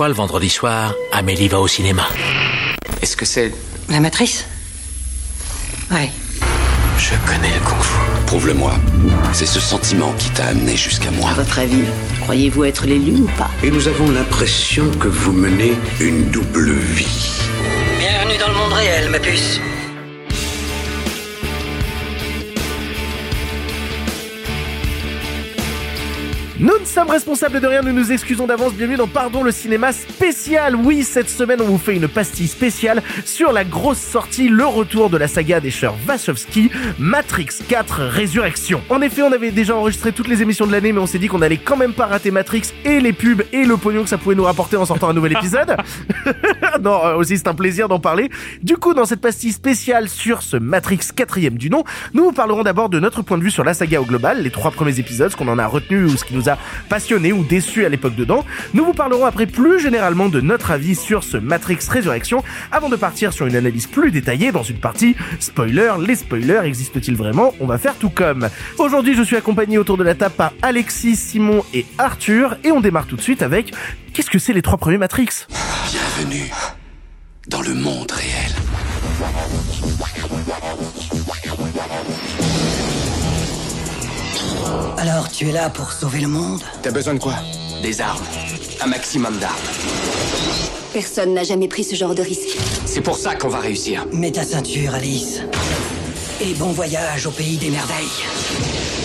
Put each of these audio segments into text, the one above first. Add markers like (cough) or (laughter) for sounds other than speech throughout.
fois, le vendredi soir, Amélie va au cinéma. Est-ce que c'est... La matrice? Ouais. Je connais le kung fu. Prouve-le-moi. C'est ce sentiment qui t'a amené jusqu'à moi. À votre avis, croyez-vous être l'élu ou pas? Et nous avons l'impression que vous menez une double vie. Bienvenue dans le monde réel, ma puce. Nous ne sommes responsables de rien, nous nous excusons d'avance. Bienvenue dans Pardon le cinéma spécial. Oui, cette semaine, on vous fait une pastille spéciale sur la grosse sortie, le retour de la saga des chers Wachowski, Matrix 4 Résurrection. En effet, on avait déjà enregistré toutes les émissions de l'année, mais on s'est dit qu'on allait quand même pas rater Matrix et les pubs et le pognon que ça pouvait nous rapporter en sortant un nouvel épisode. (laughs) non, euh, aussi c'est un plaisir d'en parler. Du coup, dans cette pastille spéciale sur ce Matrix 4 du nom, nous vous parlerons d'abord de notre point de vue sur la saga au global, les trois premiers épisodes, ce qu'on en a retenu ou ce qui nous a passionné ou déçu à l'époque dedans. Nous vous parlerons après plus généralement de notre avis sur ce Matrix Résurrection avant de partir sur une analyse plus détaillée dans une partie spoiler. Les spoilers existent-ils vraiment? On va faire tout comme. Aujourd'hui, je suis accompagné autour de la table par Alexis, Simon et Arthur et on démarre tout de suite avec qu'est-ce que c'est les trois premiers Matrix? Bienvenue dans le monde réel. Alors, tu es là pour sauver le monde T'as besoin de quoi Des armes. Un maximum d'armes. Personne n'a jamais pris ce genre de risque. C'est pour ça qu'on va réussir. Mets ta ceinture, Alice. Et bon voyage au pays des merveilles.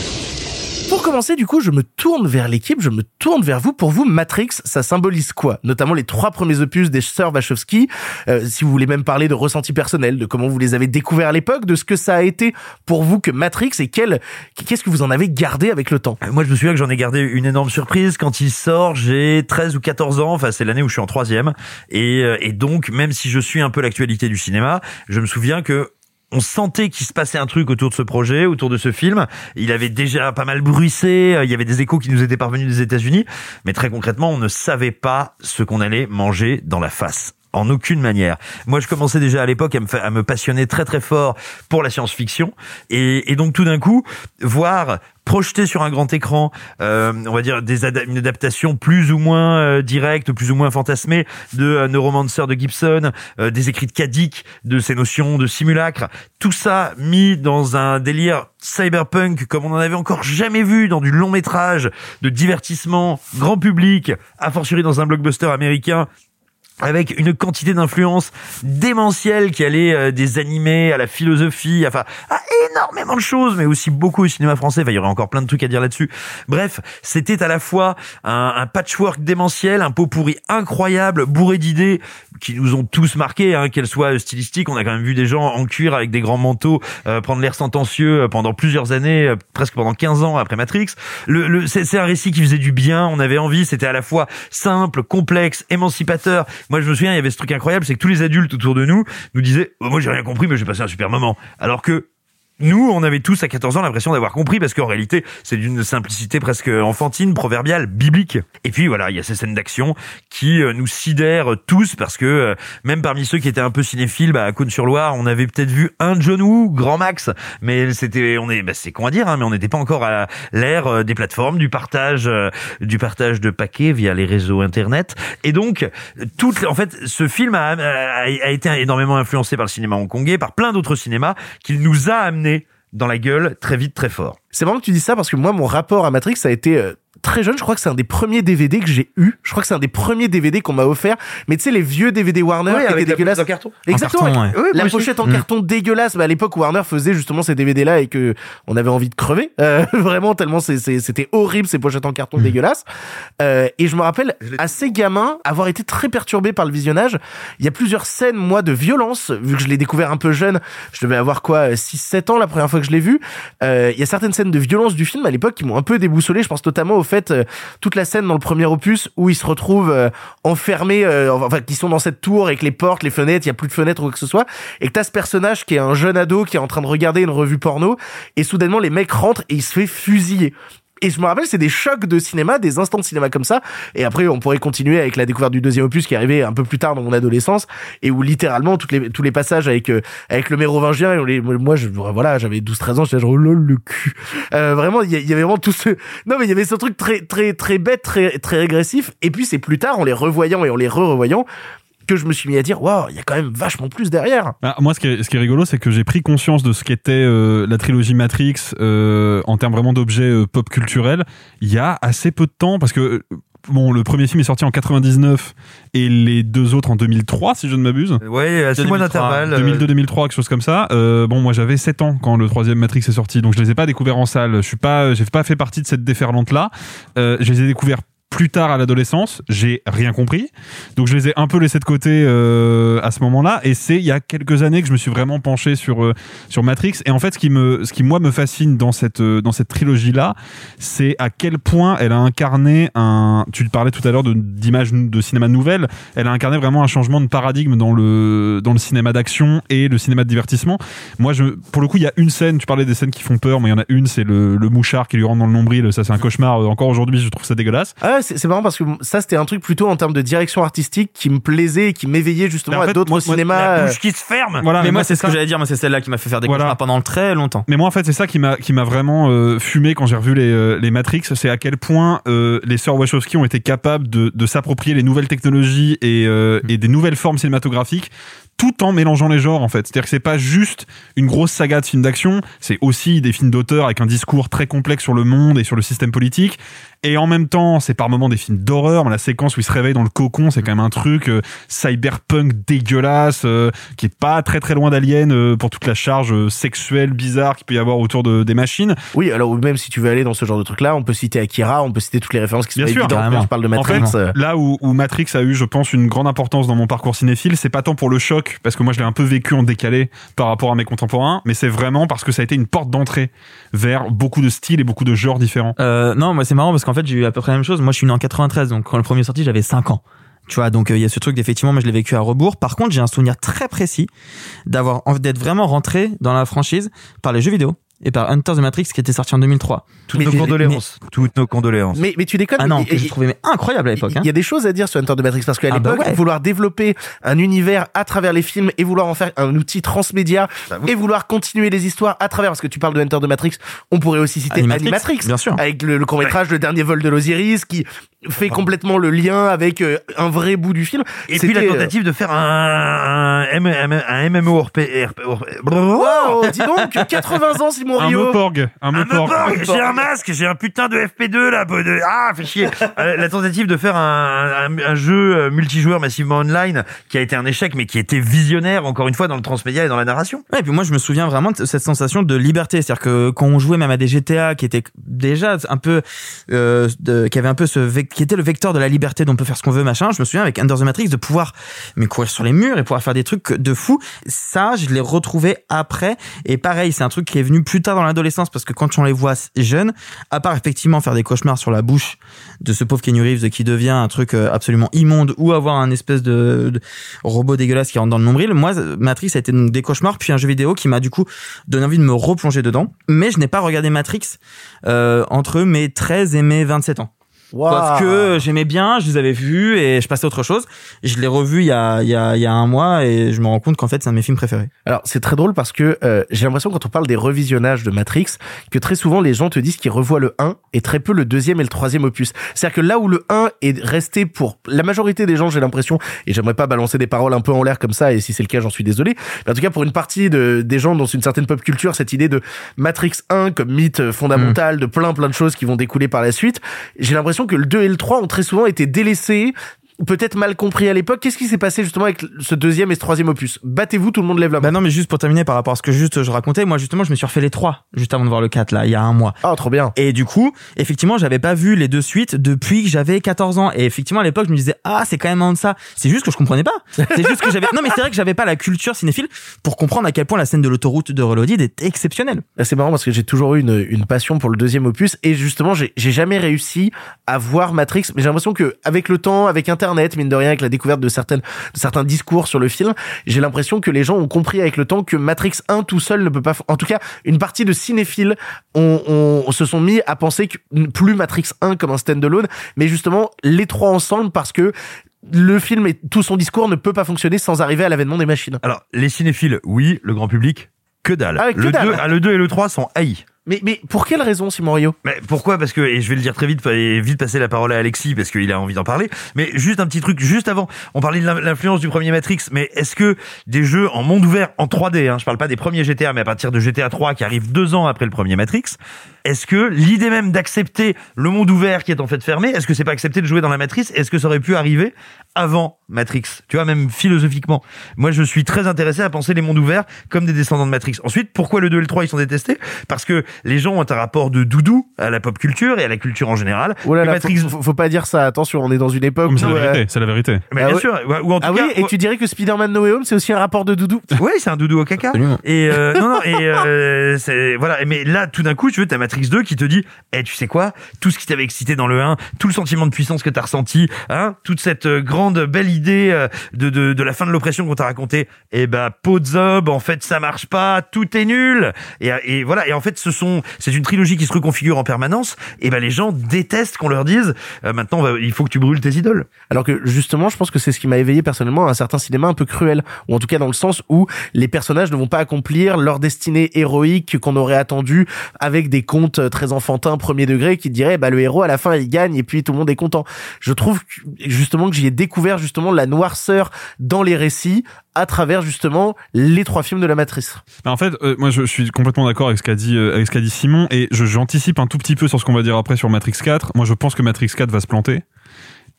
Pour commencer, du coup, je me tourne vers l'équipe, je me tourne vers vous. Pour vous, Matrix, ça symbolise quoi? Notamment les trois premiers opus des sœurs Wachowski. Euh, si vous voulez même parler de ressenti personnel, de comment vous les avez découverts à l'époque, de ce que ça a été pour vous que Matrix et quel, qu'est-ce que vous en avez gardé avec le temps? Moi, je me souviens que j'en ai gardé une énorme surprise quand il sort. J'ai 13 ou 14 ans. Enfin, c'est l'année où je suis en troisième. Et, euh, et donc, même si je suis un peu l'actualité du cinéma, je me souviens que on sentait qu'il se passait un truc autour de ce projet, autour de ce film. Il avait déjà pas mal bruissé, il y avait des échos qui nous étaient parvenus des États-Unis, mais très concrètement, on ne savait pas ce qu'on allait manger dans la face en aucune manière. Moi, je commençais déjà à l'époque à me, à me passionner très très fort pour la science-fiction, et, et donc tout d'un coup, voir projeté sur un grand écran, euh, on va dire des une adaptation plus ou moins euh, directe, plus ou moins fantasmée de euh, Neuromancer de Gibson, euh, des écrits de Kadik, de ces notions de simulacre, tout ça mis dans un délire cyberpunk comme on en avait encore jamais vu dans du long métrage de divertissement grand public, a fortiori dans un blockbuster américain avec une quantité d'influence démentielle qui allait euh, des animés à la philosophie, enfin à énormément de choses, mais aussi beaucoup au cinéma français. Enfin, il y aurait encore plein de trucs à dire là-dessus. Bref, c'était à la fois un, patchwork démentiel, un pot pourri incroyable, bourré d'idées qui nous ont tous marqués, hein, qu'elles soient stylistiques. On a quand même vu des gens en cuir avec des grands manteaux euh, prendre l'air sentencieux euh, pendant plusieurs années, euh, presque pendant 15 ans après Matrix. Le, le c'est un récit qui faisait du bien. On avait envie. C'était à la fois simple, complexe, émancipateur. Moi, je me souviens, il y avait ce truc incroyable, c'est que tous les adultes autour de nous nous disaient oh, "Moi, j'ai rien compris, mais j'ai passé un super moment." Alors que nous, on avait tous à 14 ans l'impression d'avoir compris parce qu'en réalité, c'est d'une simplicité presque enfantine, proverbiale, biblique. Et puis voilà, il y a ces scènes d'action qui euh, nous sidèrent tous parce que euh, même parmi ceux qui étaient un peu cinéphiles, bah, à Cône-sur-Loire, on avait peut-être vu un John Woo, grand max, mais c'était, on est, bah, c'est con dire, hein, mais on n'était pas encore à l'ère euh, des plateformes, du partage, du partage de paquets via les réseaux internet. Et donc, toute, en fait, ce film a été énormément influencé par le cinéma hongkongais, par plein d'autres cinémas, qu'il nous a amené dans la gueule très vite, très fort. C'est marrant que tu dis ça parce que moi, mon rapport à Matrix a été euh, très jeune. Je crois que c'est un des premiers DVD que j'ai eu. Je crois que c'est un des premiers DVD qu'on m'a offert. Mais tu sais, les vieux DVD Warner qui avec étaient la dégueulasses. En carton. Exactement. En carton, ouais. la pochette en Mm. carton dégueulasse. Bah, à l'époque, Warner faisait justement ces DVD-là et que on avait envie de crever. Euh, (laughs) vraiment, tellement c'était horrible ces pochettes en carton dégueulasses. Euh, et je me rappelle, assez gamin, avoir été très perturbé par le visionnage. Il y a plusieurs scènes, moi, de violence, vu que je l'ai découvert un peu jeune. Je devais avoir quoi, 6-7 ans la première fois que je l'ai vu. Euh, il y a certaines scènes de violence du film à l'époque qui m'ont un peu déboussolé. Je pense notamment au fait, euh, toute la scène dans le premier opus où ils se retrouvent euh, enfermés, euh, enfin, qui sont dans cette tour avec les portes, les fenêtres, il y a plus de fenêtres ou quoi que ce soit. Et que t'as ce personnage qui est un jeune ado qui est en train de regarder une revue porno. Et soudainement, les mecs rentrent et il se fait fusiller. Et je me rappelle, c'est des chocs de cinéma, des instants de cinéma comme ça. Et après, on pourrait continuer avec la découverte du deuxième opus qui est arrivé un peu plus tard dans mon adolescence et où littéralement toutes les, tous les passages avec, euh, avec le mérovingien, et moi, je, voilà, j'avais 12, 13 ans, j'étais genre, oh lol, le cul. Euh, vraiment, il y, a- il y avait vraiment tout ce, non, mais il y avait ce truc très, très, très bête, très, très régressif. Et puis, c'est plus tard, en les revoyant et en les re-revoyant, que je me suis mis à dire, waouh, il y a quand même vachement plus derrière. Ah, moi, ce qui est, ce qui est rigolo, c'est que j'ai pris conscience de ce qu'était euh, la trilogie Matrix euh, en termes vraiment d'objets euh, pop culturels il y a assez peu de temps, parce que bon, le premier film est sorti en 99 et les deux autres en 2003, si je ne m'abuse. Ouais, à six mois 2003, d'intervalle. euh, 2002-2003, quelque chose comme ça. Euh, bon, moi j'avais 7 ans quand le troisième Matrix est sorti, donc je les ai pas découverts en salle. Je suis pas, j'ai pas fait partie de cette déferlante là. Euh, je les ai découverts plus tard à l'adolescence, j'ai rien compris. Donc je les ai un peu laissés de côté euh, à ce moment-là. Et c'est il y a quelques années que je me suis vraiment penché sur euh, sur Matrix. Et en fait, ce qui me, ce qui moi me fascine dans cette euh, dans cette trilogie là, c'est à quel point elle a incarné un. Tu parlais tout à l'heure d'images de cinéma nouvelle. Elle a incarné vraiment un changement de paradigme dans le dans le cinéma d'action et le cinéma de divertissement. Moi, je pour le coup, il y a une scène. Tu parlais des scènes qui font peur, mais il y en a une, c'est le, le mouchard qui lui rentre dans le nombril. Ça, c'est un cauchemar. Euh, Encore aujourd'hui, je trouve ça dégueulasse. Ah c'est marrant parce que ça, c'était un truc plutôt en termes de direction artistique qui me plaisait et qui m'éveillait justement à d'autres cinémas. La euh, bouche qui se ferme. Voilà. mais moi, c'est ce ça. que j'allais dire. Moi, c'est celle-là qui m'a fait faire des Voilà. pendant très longtemps. Mais moi, en fait, c'est ça qui m'a qui m'a vraiment euh, fumé quand j'ai revu les, euh, les Matrix. C'est à quel point euh, les sœurs Wachowski ont été capables de, de s'approprier les nouvelles technologies et, euh, et des nouvelles formes cinématographiques tout en mélangeant les genres en fait. C'est-à-dire que c'est pas juste une grosse saga de films d'action, c'est aussi des films d'auteur avec un discours très complexe sur le monde et sur le système politique. Et en même temps, c'est par moments des films d'horreur. La séquence où il se réveille dans le cocon, c'est quand même un truc euh, cyberpunk dégueulasse, euh, qui est pas très très loin d'Alien euh, pour toute la charge sexuelle bizarre qu'il peut y avoir autour de, des machines. Oui, alors même si tu veux aller dans ce genre de truc-là, on peut citer Akira, on peut citer toutes les références qui sont évidentes quand je parle de En Matrix. fait, là où, où Matrix a eu, je pense, une grande importance dans mon parcours cinéphile, c'est pas tant pour le choc, parce que moi je l'ai un peu vécu en décalé par rapport à mes contemporains, mais c'est vraiment parce que ça a été une porte d'entrée vers beaucoup de styles et beaucoup de genres différents. Euh, non, moi c'est marrant parce qu'en fait j'ai eu à peu près la même chose. Moi je suis né en 93, donc quand le premier est sorti j'avais 5 ans. Tu vois, donc euh, il y a ce truc d'effectivement, moi je l'ai vécu à rebours. Par contre, j'ai un souvenir très précis d'avoir d'être vraiment rentré dans la franchise par les jeux vidéo et par Hunter the Matrix qui était sorti en 2003. Toutes Mais- nos mais- condoléances. Toutes nos condoléances. Mais, mais tu déconnes. Ah non, il- que je il- trouvais mais incroyable à l'époque. Il Hein. y a des choses à dire sur Hunter de Matrix parce qu'à Ah bah l'époque, ouais. vouloir développer un univers à travers les films et vouloir en faire un outil transmédia et vouloir continuer les histoires à travers, parce que tu parles de Hunter de Matrix, on pourrait aussi citer Animatrix, Animatrix, bien sûr. avec le, le court métrage Le Dernier vol de l'Osiris qui fait complètement le lien avec euh, un vrai bout du film. Et puis la euh, tentative de faire un, un, un, un MMO RP, Wow, dis donc, 80 ans Un Rio. Meporg, un Un Meporg. J'ai un masque, j'ai un putain de FP2 là, de... ah, fait chier. Euh, la tentative de faire un, un, un jeu euh, multijoueur massivement online qui a été un échec, mais qui était visionnaire encore une fois dans le transmédia et dans la narration. Ouais, et puis moi je me souviens vraiment de cette sensation de liberté, c'est-à-dire que quand on jouait même à des GTA qui étaient déjà un peu, euh, de, qui avait un peu ce, qui était le vecteur de la liberté, dont on peut faire ce qu'on veut, machin. Je me souviens avec Under the Matrix de pouvoir mais courir sur les murs et pouvoir faire des trucs de fou. Ça, je l'ai retrouvé après. Et pareil, c'est un truc qui est venu plus tard dans l'adolescence parce que quand on les voit jeunes, à part effectivement faire des cauchemars sur la bouche de ce pauvre Kenny Reeves qui devient un truc euh, absolument immonde ou avoir un espèce de, robot dégueulasse qui rentre dans le nombril. Moi, Matrix a été des cauchemars, puis un jeu vidéo qui m'a du coup donné envie de me replonger dedans. Mais je n'ai pas regardé Matrix euh, entre mes 13 et mes 27 ans. Wow. Parce que j'aimais bien, je les avais vus et je passais à autre chose. Je l'ai revu il y a, il y, a, il y a un mois et je me rends compte qu'en fait c'est un de mes films préférés. Alors c'est très drôle parce que euh, j'ai l'impression quand on parle des revisionnages de Matrix que très souvent les gens te disent qu'ils revoient le 1 et très peu le deuxième et le troisième opus. C'est-à-dire que là où le 1 est resté pour la majorité des gens, j'ai l'impression, et j'aimerais pas balancer des paroles un peu en l'air comme ça, et si c'est le cas j'en suis désolé, mais en tout cas pour une partie de, des gens dans une certaine pop culture, cette idée de Matrix 1 comme mythe fondamental de plein plein de choses qui vont découler par la suite, j'ai l'impression que le 2 et le 3 ont très souvent été délaissés peut-être mal compris à l'époque. Qu'est-ce qui s'est passé justement avec ce deuxième et ce troisième opus? Battez-vous, tout le monde lève la main. Bah non, mais juste pour terminer par rapport à ce que juste je racontais, moi justement je me suis refait les trois juste avant de voir le 4 là, il y a un mois. Ah, trop bien. Et du coup, effectivement, j'avais pas vu les deux suites depuis que j'avais 14 ans. Et effectivement, à l'époque, je me disais, ah, c'est quand même en ça. C'est juste que je comprenais pas. C'est juste que j'avais, non, mais c'est vrai que j'avais pas la culture cinéphile pour comprendre à quel point la scène de l'autoroute de Reloaded est exceptionnelle. C'est marrant parce que j'ai toujours eu une, une passion pour le deuxième opus et justement j'ai j'ai jamais réussi à voir Matrix mais j'ai l'impression que avec le temps avec Internet, mine de rien, avec la découverte de certaines, de certains discours sur le film, j'ai l'impression que les gens ont compris avec le temps que Matrix 1 tout seul ne peut pas, en tout cas, une partie de cinéphiles ont, ont- se sont mis à penser que plus Matrix 1 comme un stand-alone, mais justement les trois ensemble parce que le film et tout son discours ne peut pas fonctionner sans arriver à l'avènement des machines. Alors, les cinéphiles, oui, le grand public, que dalle. Ah, que le, dalle. 2, ah, le 2 et le 3 sont haïs. Mais, mais pour quelle raison, Simon Rio Mais pourquoi? Parce que, et je vais le dire très vite, et vite passer la parole à Alexis, parce qu'il a envie d'en parler. Mais juste un petit truc, juste avant, on parlait de l'in- l'influence du premier Matrix, mais est-ce que des jeux en monde ouvert, en 3D, hein, je parle pas des premiers GTA, mais à partir de GTA 3 qui arrive deux ans après le premier Matrix, est-ce que l'idée même d'accepter le monde ouvert qui est en fait fermé, est-ce que c'est pas accepté de jouer dans la matrice Est-ce que ça aurait pu arriver avant Matrix? Tu vois, même philosophiquement. Moi, je suis très intéressé à penser les mondes ouverts comme des descendants de Matrix. Ensuite, pourquoi le 2 et le 3 ils sont détestés? Parce que les gens ont un rapport de doudou à la pop culture et à la culture en général. Oh là Matrix... faut, faut- faut pas dire ça. Attention, on est dans une époque c'est où, la euh, vérité, c'est la vérité. Mais Ah bien ouais. sûr, ou en tout Ah cas, oui, et tu dirais que Spider-Man No Way Home, c'est aussi un rapport de doudou? (laughs) Oui, c'est un doudou au caca. Absolument. Et euh, non, non, et euh, c'est voilà. Mais là, tout d'un coup, tu veux, t'as Matrix 2 qui te dit, eh, tu sais quoi? Tout ce qui t'avait excité dans le 1, tout le sentiment de puissance que t'as ressenti, hein, toute cette euh, grande belle idée euh, de, de de la fin de l'oppression qu'on t'a raconté, eh ben, peau de zob, en fait, ça marche pas, tout est nul. Et, et voilà. Et en fait, ce sont, c'est une trilogie qui se reconfigure en permanence. Et ben, les gens détestent qu'on leur dise, euh, maintenant, il faut que tu brûles tes idoles. Alors que justement, je pense que c'est ce qui m'a éveillé personnellement à un certain cinéma un peu cruel, ou en tout cas dans le sens où les personnages ne vont pas accomplir leur destinée héroïque qu'on aurait attendu avec des contes très enfantins premier degré qui diraient bah le héros à la fin il gagne et puis tout le monde est content. Je trouve justement que j'y ai découvert justement la noirceur dans les récits à travers justement les trois films de la Matrice. Bah, en fait, euh, moi je, je suis complètement d'accord avec ce qu'a dit, euh, avec ce qu'a dit Simon et je, j'anticipe un tout petit peu sur ce qu'on va dire après sur Matrix 4. Moi je pense que Matrix 4 va se planter.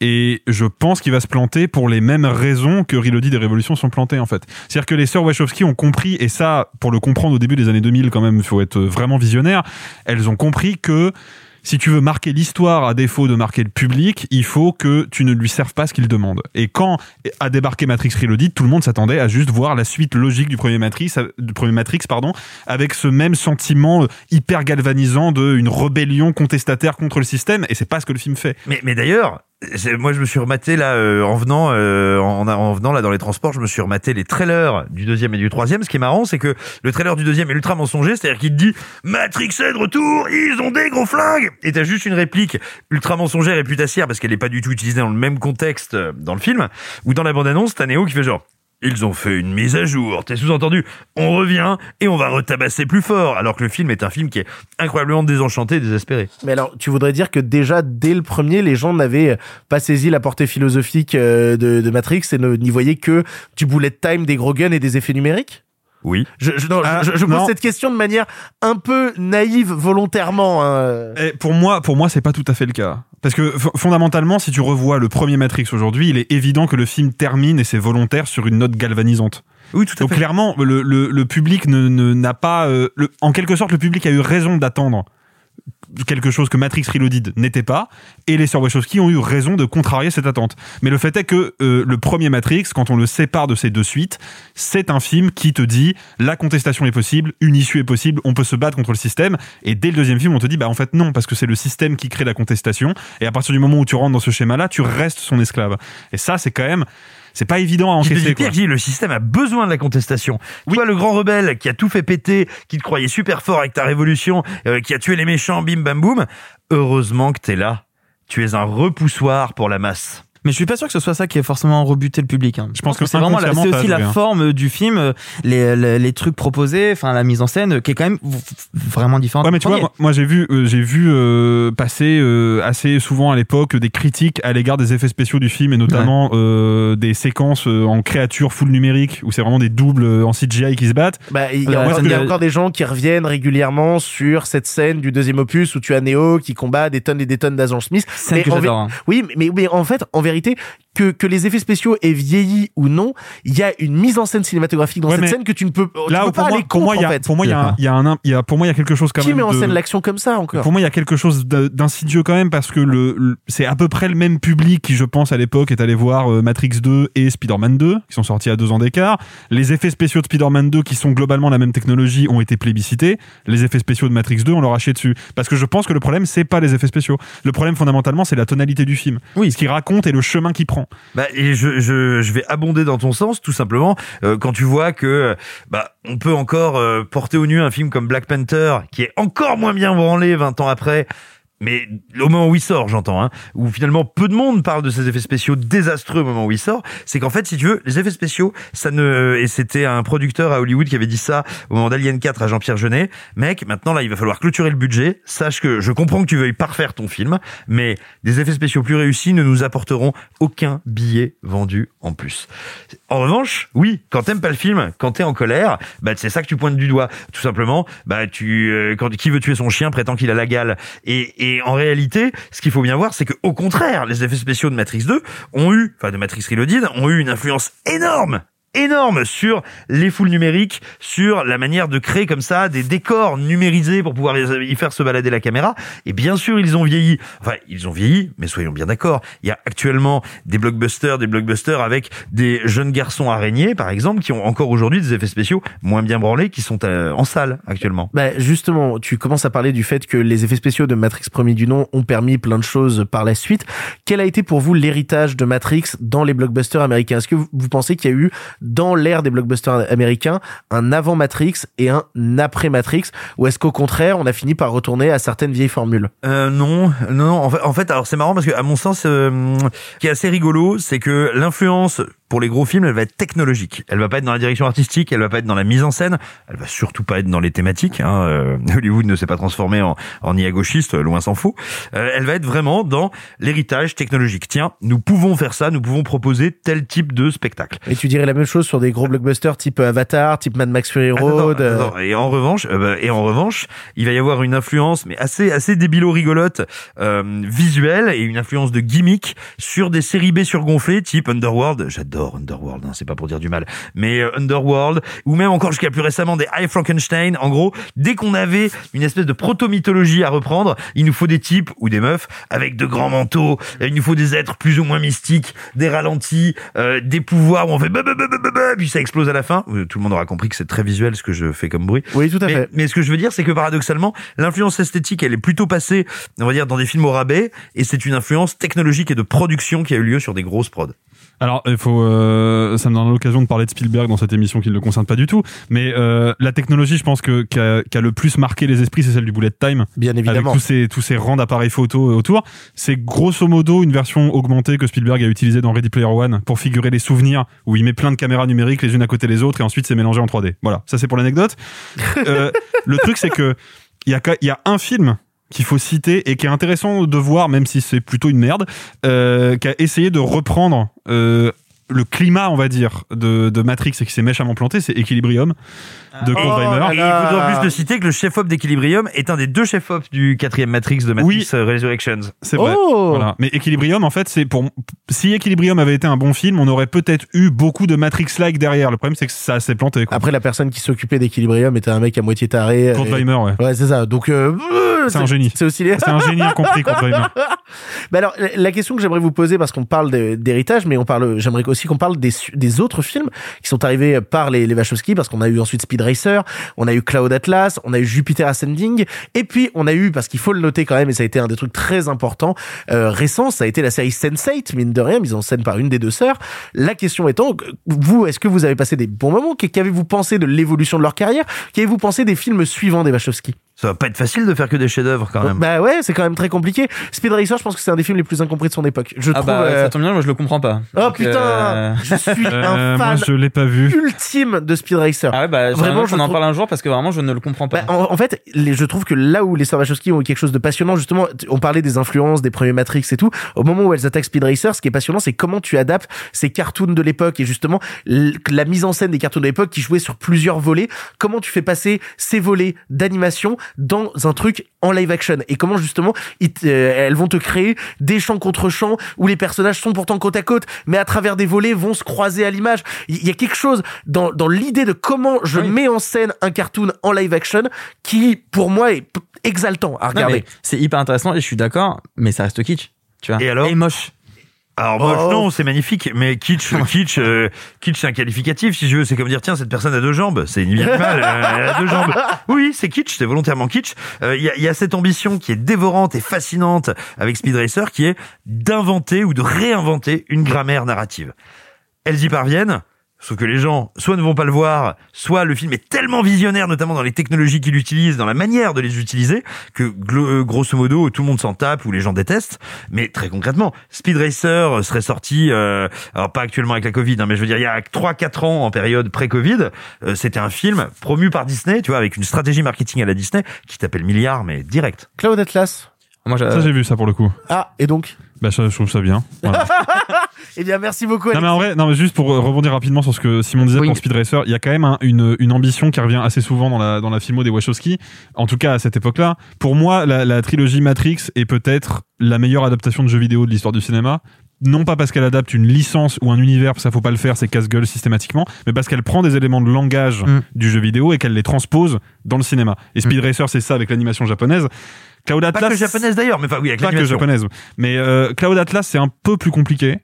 Et je pense qu'il va se planter pour les mêmes raisons que Reloaded et Révolution sont plantés en fait. C'est-à-dire que les sœurs Wachowski ont compris, et ça, pour le comprendre au début des années 2000 quand même, il faut être vraiment visionnaire, elles ont compris que si tu veux marquer l'histoire à défaut de marquer le public, il faut que tu ne lui serves pas ce qu'il demande. Et quand a débarqué Matrix Reloaded, tout le monde s'attendait à juste voir la suite logique du premier Matrix, du premier Matrix, pardon, avec ce même sentiment euh, hyper galvanisant de une rébellion contestataire contre le système. Et c'est pas ce que le film fait. Mais, d'ailleurs, moi je me suis rematé là euh, en venant euh, en, en venant là dans les transports, je me suis rematé les trailers du deuxième et du troisième. Ce qui est marrant, c'est que le trailer du deuxième est ultra mensonger, c'est-à-dire qu'il te dit Matrix est de retour, ils ont des gros flingues, et t'as juste une réplique ultra mensongère et putassière parce qu'elle est pas du tout utilisée dans le même contexte euh, dans le film, ou dans la bande-annonce, t'as Neo qui fait genre ils ont fait une mise à jour. T'es sous-entendu. On revient et on va retabasser plus fort. Alors que le film est un film qui est incroyablement désenchanté et désespéré. Mais alors, tu voudrais dire que déjà dès le premier, les gens n'avaient pas saisi la portée philosophique euh, de, Matrix et n'y voyaient que du bullet time, des gros guns et des effets numériques? Oui. Je, je, non, Ah, je, je pose non. cette question de manière un peu naïve volontairement. hein. Et pour moi, pour moi, c'est pas tout à fait le cas. Parce que fondamentalement, si tu revois le premier Matrix aujourd'hui, il est évident que le film termine et c'est volontaire sur une note galvanisante. Oui, tout à Donc fait. clairement, le, le, le public ne ne- n'a pas, euh, le, en quelque sorte, le public a eu raison d'attendre quelque chose que Matrix Reloaded n'était pas, et les sœurs Wachowski ont eu raison de contrarier cette attente. Mais le fait est que euh, le premier Matrix, quand on le sépare de ces deux suites, c'est un film qui te dit la contestation est possible, une issue est possible, on peut se battre contre le système, et dès le deuxième film, on te dit bah en fait non, parce que c'est le système qui crée la contestation, et à partir du moment où tu rentres dans ce schéma-là, tu restes son esclave. Et ça, c'est quand même, c'est pas évident à encaisser. dit pire, quoi. le système a besoin de la contestation. Toi, le grand rebelle qui a tout fait péter, qui te croyait super fort avec ta révolution, euh, qui a tué les méchants, bim bam boum. Heureusement que t'es là. Tu es un repoussoir pour la masse. Mais je suis pas sûr que ce soit ça qui ait forcément rebuté le public. hein. Je pense que c'est vraiment c'est aussi la hein. forme du film, euh, les, les, les trucs proposés, enfin la mise en scène euh, qui est quand même vraiment différente. Ouais, mais tu vois, moi, moi, j'ai vu, euh, j'ai vu euh, passer euh, assez souvent à l'époque des critiques à l'égard des effets spéciaux du film et notamment euh, des séquences euh, en créature full numérique où c'est vraiment des doubles euh, en CGI qui se battent. Bah, il y a, moi, il y a ce que- encore des gens qui reviennent régulièrement sur cette scène du deuxième opus où tu as Neo qui combat des tonnes et des tonnes d'agents Smith. Scène Mais que en hein. Oui, mais, mais, mais en fait, en vérité, vérité que, que les effets spéciaux aient vieilli ou non, il y a une mise en scène cinématographique dans Ouais, cette scène que tu ne peux, tu Là, peux où pas moi, aller pour moi, contre, il y a, en fait. pour moi, il y a, y a un, il y a, pour moi, il y a quelque chose quand Qui même. met en scène l'action comme ça encore? Pour moi, il y a quelque chose d'insidieux quand même parce que le, le- c'est à peu près le même public qui, je pense, à l'époque, est allé voir euh, Matrix 2 et Spider-Man 2, qui sont sortis à deux ans d'écart. Les effets spéciaux de Spider-Man 2, qui sont globalement la même technologie, ont été plébiscités. Les effets spéciaux de Matrix 2, on leur a chié dessus. Parce que je pense que le problème, c'est pas les effets spéciaux. Le problème, fondamentalement, c'est la tonalité du film. Oui. Ce qu'il raconte et le chemin qu'il prend. Bah, et je, je, je vais abonder dans ton sens, tout simplement, euh, quand tu vois que bah on peut encore euh, porter au nu un film comme Black Panther, qui est encore moins bien branlé 20 ans après, mais au moment où il sort, j'entends, hein, où finalement peu de monde parle de ces effets spéciaux désastreux au moment où il sort, c'est qu'en fait, si tu veux, les effets spéciaux, ça ne, et c'était un producteur à Hollywood qui avait dit ça au moment d'Alien 4 à Jean-Pierre Jeunet, mec, maintenant là, il va falloir clôturer le budget, sache que je comprends que tu veuilles parfaire ton film, mais des effets spéciaux plus réussis ne nous apporteront aucun billet vendu en plus. En revanche, oui, quand t'aimes pas le film, quand t'es en colère, bah c'est ça que tu pointes du doigt. Tout simplement, bah tu, euh, quand qui veut tuer son chien prétend qu'il a la gale. Et, en réalité, ce qu'il faut bien voir, c'est que au contraire, les effets spéciaux de Matrix 2 ont eu, enfin de Matrix Reloaded, ont eu une influence énorme énorme sur les foules numériques, sur la manière de créer comme ça des décors numérisés pour pouvoir y faire se balader la caméra. Et bien sûr, ils ont vieilli. Enfin, ils ont vieilli, mais soyons bien d'accord. Il y a actuellement des blockbusters, des blockbusters avec des jeunes garçons araignées, par exemple, qui ont encore aujourd'hui des effets spéciaux moins bien branlés, qui sont euh, en salle actuellement. Bah justement, tu commences à parler du fait que les effets spéciaux de Matrix premier du nom ont permis plein de choses par la suite. Quel a été pour vous l'héritage de Matrix dans les blockbusters américains? Est-ce que vous pensez qu'il y a eu dans l'ère des blockbusters américains un avant Matrix et un après Matrix ou est-ce qu'au contraire on a fini par retourner à certaines vieilles formules? Euh, non non en fait, en fait alors c'est marrant parce que à mon sens euh, ce qui est assez rigolo c'est que l'influence pour les gros films, elle va être technologique. Elle va pas être dans la direction artistique, elle va pas être dans la mise en scène, elle va surtout pas être dans les thématiques. Hein. Euh, (laughs) Hollywood ne s'est pas transformé en, en IA gauchiste, loin s'en faut. Euh, elle va être vraiment dans l'héritage technologique. Tiens, nous pouvons faire ça, nous pouvons proposer tel type de spectacle. Et tu dirais la même chose sur des gros blockbusters type Avatar, type Mad Max Fury Road. Attends, attends, attends. Et en revanche, euh, bah, et en revanche, il va y avoir une influence, mais assez assez débilo rigolote, euh, visuelle et une influence de gimmick sur des séries B surgonflées type Underworld. J'adore Underworld, hein, c'est pas pour dire du mal, mais euh, Underworld, ou même encore jusqu'à plus récemment des High Frankenstein. En gros, dès qu'on avait une espèce de proto-mythologie à reprendre, il nous faut des types ou des meufs avec de grands manteaux, il nous faut des êtres plus ou moins mystiques, des ralentis, euh, des pouvoirs où on fait bah, bah, bah, puis ça explose à la fin. Euh, Tout le monde aura compris que c'est très visuel ce que je fais comme bruit. Oui, tout à mais, fait. mais ce que je veux dire, c'est que paradoxalement, l'influence esthétique, elle est plutôt passée, on va dire, dans des films au rabais, et c'est une influence technologique et de production qui a eu lieu sur des grosses prods. Alors, il faut, euh, ça me donne l'occasion de parler de Spielberg dans cette émission qui ne le concerne pas du tout. Mais euh, la technologie, je pense que qui a, qui a le plus marqué les esprits, c'est celle du bullet time, Bien avec évidemment. tous ces tous ces rangs d'appareils photo autour. C'est grosso modo une version augmentée que Spielberg a utilisée dans Ready Player One pour figurer les souvenirs où il met plein de caméras numériques les unes à côté des autres et ensuite c'est mélangé en 3D. Voilà, ça c'est pour l'anecdote. Euh, (laughs) le truc c'est que il y a il y a un film qu'il faut citer et qui est intéressant de voir, même si c'est plutôt une merde, euh, qui a essayé de reprendre euh, le climat, on va dire, de, de Matrix et qui s'est méchamment planté, c'est Equilibrium de Kurt Oh Et il faut en plus de citer que le chef-op d'Equilibrium est un des deux chefs-op du quatrième Matrix de Matrix Oui. euh, Resurrections. C'est vrai. Oh Voilà. Mais Equilibrium, en fait, c'est pour. Si Equilibrium avait été un bon film, on aurait peut-être eu beaucoup de Matrix-like derrière. Le problème, c'est que ça s'est planté. Quoi. Après, la personne qui s'occupait d'Equilibrium était un mec à moitié taré. Kurt et- Weimer, ouais. Ouais, c'est ça. Donc, euh, C'est un génie. C'est aussi les... C'est un génie incompris, Kurt Weimer. Bah (laughs) alors, la- question que j'aimerais vous poser, parce qu'on parle d'héritage, mais on parle, j'aimerais aussi qu'on parle des, autres films qui sont arrivés par les, les Wachowski, parce qu'on a eu ensuite Speed On a eu Cloud Atlas, on a eu Jupiter Ascending, et puis on a eu, parce qu'il faut le noter quand même, et ça a été un des trucs très importants, euh, récents, ça a été la série Sense8, mine de rien, mise en scène par une des deux sœurs. La question étant, vous, est-ce que vous avez passé des bons moments? Qu'avez-vous pensé de l'évolution de leur carrière? Qu'avez-vous pensé des films suivants des Wachowski? Ça va pas être facile de faire que des chefs-d'œuvre quand même. Bah ouais, c'est quand même très compliqué. Speed Racer, je pense que c'est un des films les plus incompris de son époque. Je Ah trouve. bah euh, ça tombe bien, moi je le comprends pas. Oh Donc, putain, euh, je suis (laughs) Euh, un moi, fan je l'ai pas vu. ultime de Speed Racer. Ah ouais bah Vraiment, je on en trouve- parle un jour parce que vraiment je ne le comprends pas. Bah, en, en fait, les, je trouve que là où les Wachowski ont eu quelque chose de passionnant, justement, on parlait des influences, des premiers Matrix et tout. Au moment où elles attaquent Speed Racer, ce qui est passionnant, c'est comment tu adaptes ces cartoons de l'époque et justement la mise en scène des cartoons de l'époque qui jouaient sur plusieurs volets. Comment tu fais passer ces volets d'animation dans un truc en live action et comment justement ils te- euh, elles vont te créer des champs contre champs où les personnages sont pourtant côte à côte, mais à travers des volets vont se croiser à l'image. Il y a quelque chose dans, dans l'idée de comment je Oui. mets en scène un cartoon en live action qui, pour moi, est exaltant à regarder. c'est hyper intéressant et je suis d'accord, mais ça reste kitsch. Tu vois. Et alors? Et moche. Alors moche, Oh. non, c'est magnifique, mais kitsch, (laughs) kitsch, euh, kitsch, c'est un qualificatif, si je veux. C'est comme dire, tiens, cette personne a deux jambes. C'est une euh, elle a deux jambes. (laughs) Oui, c'est kitsch, c'est volontairement kitsch. Euh, Il y, a, y a cette ambition qui est dévorante et fascinante avec Speed Racer, qui est d'inventer ou de réinventer une grammaire narrative. Elles y parviennent. Sauf que les gens, soit ne vont pas le voir, soit le film est tellement visionnaire, notamment dans les technologies qu'il utilise, dans la manière de les utiliser, que euh, grosso modo tout le monde s'en tape ou les gens détestent. Mais très concrètement, Speed Racer serait sorti, euh, alors pas actuellement avec la Covid, hein, mais je veux dire il y a 3-4 ans en période pré-Covid, euh, c'était un film promu par Disney, tu vois, avec une stratégie marketing à la Disney qui t'appelle milliard, mais direct. Cloud Atlas. Moi, Ça, j'ai vu ça pour le coup. Ah, et donc Bah, ça, je trouve ça bien. Voilà. (laughs) Eh bien, merci beaucoup. Non mais en vrai, non mais juste pour euh, rebondir rapidement sur ce que Simon disait Oui. pour Speed Racer, il y a quand même un- une, une ambition qui revient assez souvent dans la dans la filmo des Wachowski. En tout cas à cette époque-là, pour moi, la, la trilogie Matrix est peut-être la meilleure adaptation de jeux vidéo de l'histoire du cinéma. Non pas parce qu'elle adapte une licence ou un univers, parce que ça faut pas le faire, c'est casse-gueule systématiquement, mais parce qu'elle prend des éléments de langage Mm. du jeu vidéo et qu'elle les transpose dans le cinéma. Et Speed Racer, c'est ça avec l'animation japonaise. Cloud Pas Atlas, que japonaise d'ailleurs, mais enfin oui, avec pas que japonaise. Mais euh, Cloud Atlas, c'est un peu plus compliqué.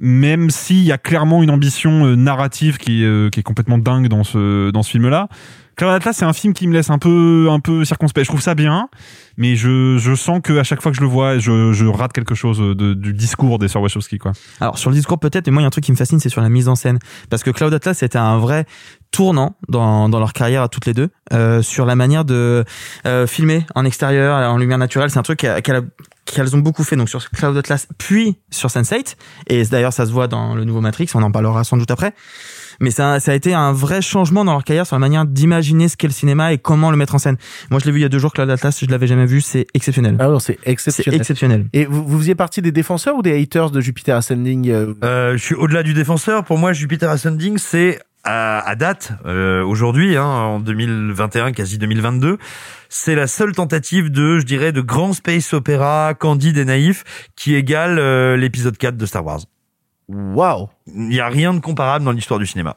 Même s'il y a clairement une ambition euh, narrative qui, est, euh, qui est complètement dingue dans ce, dans ce film-là. Cloud Atlas, c'est un film qui me laisse un peu, un peu circonspect. Je trouve ça bien, mais je, je sens que à chaque fois que je le vois, je, je rate quelque chose de, du discours des sœurs Wachowski, quoi. Alors sur le discours peut-être, mais moi il y a un truc qui me fascine, c'est sur la mise en scène, parce que Cloud Atlas c'était un vrai tournant dans, dans leur carrière à toutes les deux, euh, sur la manière de euh, filmer en extérieur, en lumière naturelle, c'est un truc qu'elle a- qu'elles ont beaucoup fait donc sur Cloud Atlas puis sur Sense8 et d'ailleurs ça se voit dans le nouveau Matrix on en parlera sans doute après. Mais ça, ça a été un vrai changement dans leur carrière sur la manière d'imaginer ce qu'est le cinéma et comment le mettre en scène. Moi je l'ai vu il y a deux jours Cloud Atlas je l'avais jamais vu c'est exceptionnel. Ah non, c'est c'est exceptionnel. exceptionnel. Et vous, vous faisiez partie des défenseurs ou des haters de Jupiter Ascending euh, Euh, je suis au-delà du défenseur. Pour moi, Jupiter Ascending, c'est à, à date, euh, aujourd'hui, hein, en 2021, quasi 2022, c'est la seule tentative de, je dirais, de grand space opéra candide et naïf qui égale euh, l'épisode 4 de Star Wars. Waouh Il n'y a rien de comparable dans l'histoire du cinéma.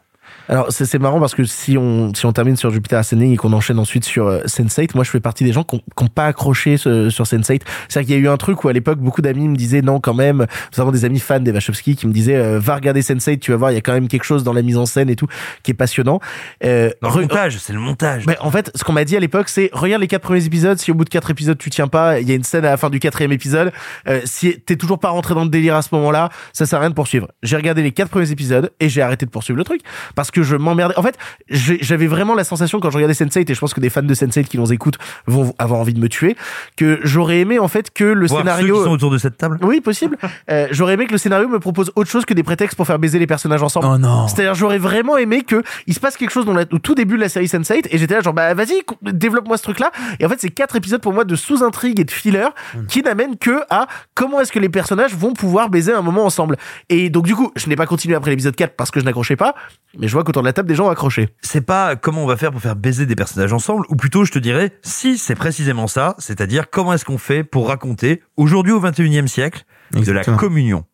Alors c'est marrant parce que si on si on termine sur Jupiter Ascending et qu'on enchaîne ensuite sur euh, Sense8, moi je fais partie des gens qui ont pas accroché ce- sur Sense8. C'est-à-dire qu'il y a eu un truc où à l'époque beaucoup d'amis me disaient non quand même, notamment des amis fans des Wachowski qui me disaient euh, va regarder Sense8, tu vas voir il y a quand même quelque chose dans la mise en scène et tout qui est passionnant. Euh, Dans le montage, c'est le montage. Mais en fait, ce qu'on m'a dit à l'époque, c'est regarde les quatre premiers épisodes. Si au bout de quatre épisodes tu tiens pas, il y a une scène à la fin du quatrième épisode. Euh, si t'es toujours pas rentré dans le délire à ce moment-là, ça sert à rien de poursuivre. J'ai regardé les quatre premiers épisodes et j'ai arrêté de poursuivre le truc parce que je m'emmerdais. En fait, j'avais vraiment la sensation quand je regardais Sense8 et je pense que des fans de Sense8 qui nous écoutent vont avoir envie de me tuer, que j'aurais aimé en fait que le Voir ceux scénario. qui sont autour de cette table. Oui, possible. (laughs) Euh, j'aurais aimé que le scénario me propose autre chose que des prétextes pour faire baiser les personnages ensemble. oh non C'est-à-dire, j'aurais vraiment aimé que il se passe quelque chose dans la- au tout début de la série Sense8 et j'étais là genre bah vas-y développe-moi ce truc-là. Et en fait, c'est quatre épisodes pour moi de sous-intrigue et de filler qui n'amènent que à comment est-ce que les personnages vont pouvoir baiser un moment ensemble. Et donc du coup, je n'ai pas continué après l'épisode 4 parce que je n'accrochais pas, mais je vois qu'autour de la table des gens ont accroché. c'est pas comment on va faire pour faire baiser des personnages ensemble, ou plutôt je te dirais, si c'est précisément ça, c'est-à-dire comment est-ce qu'on fait pour raconter, aujourd'hui au 21e siècle, de la communion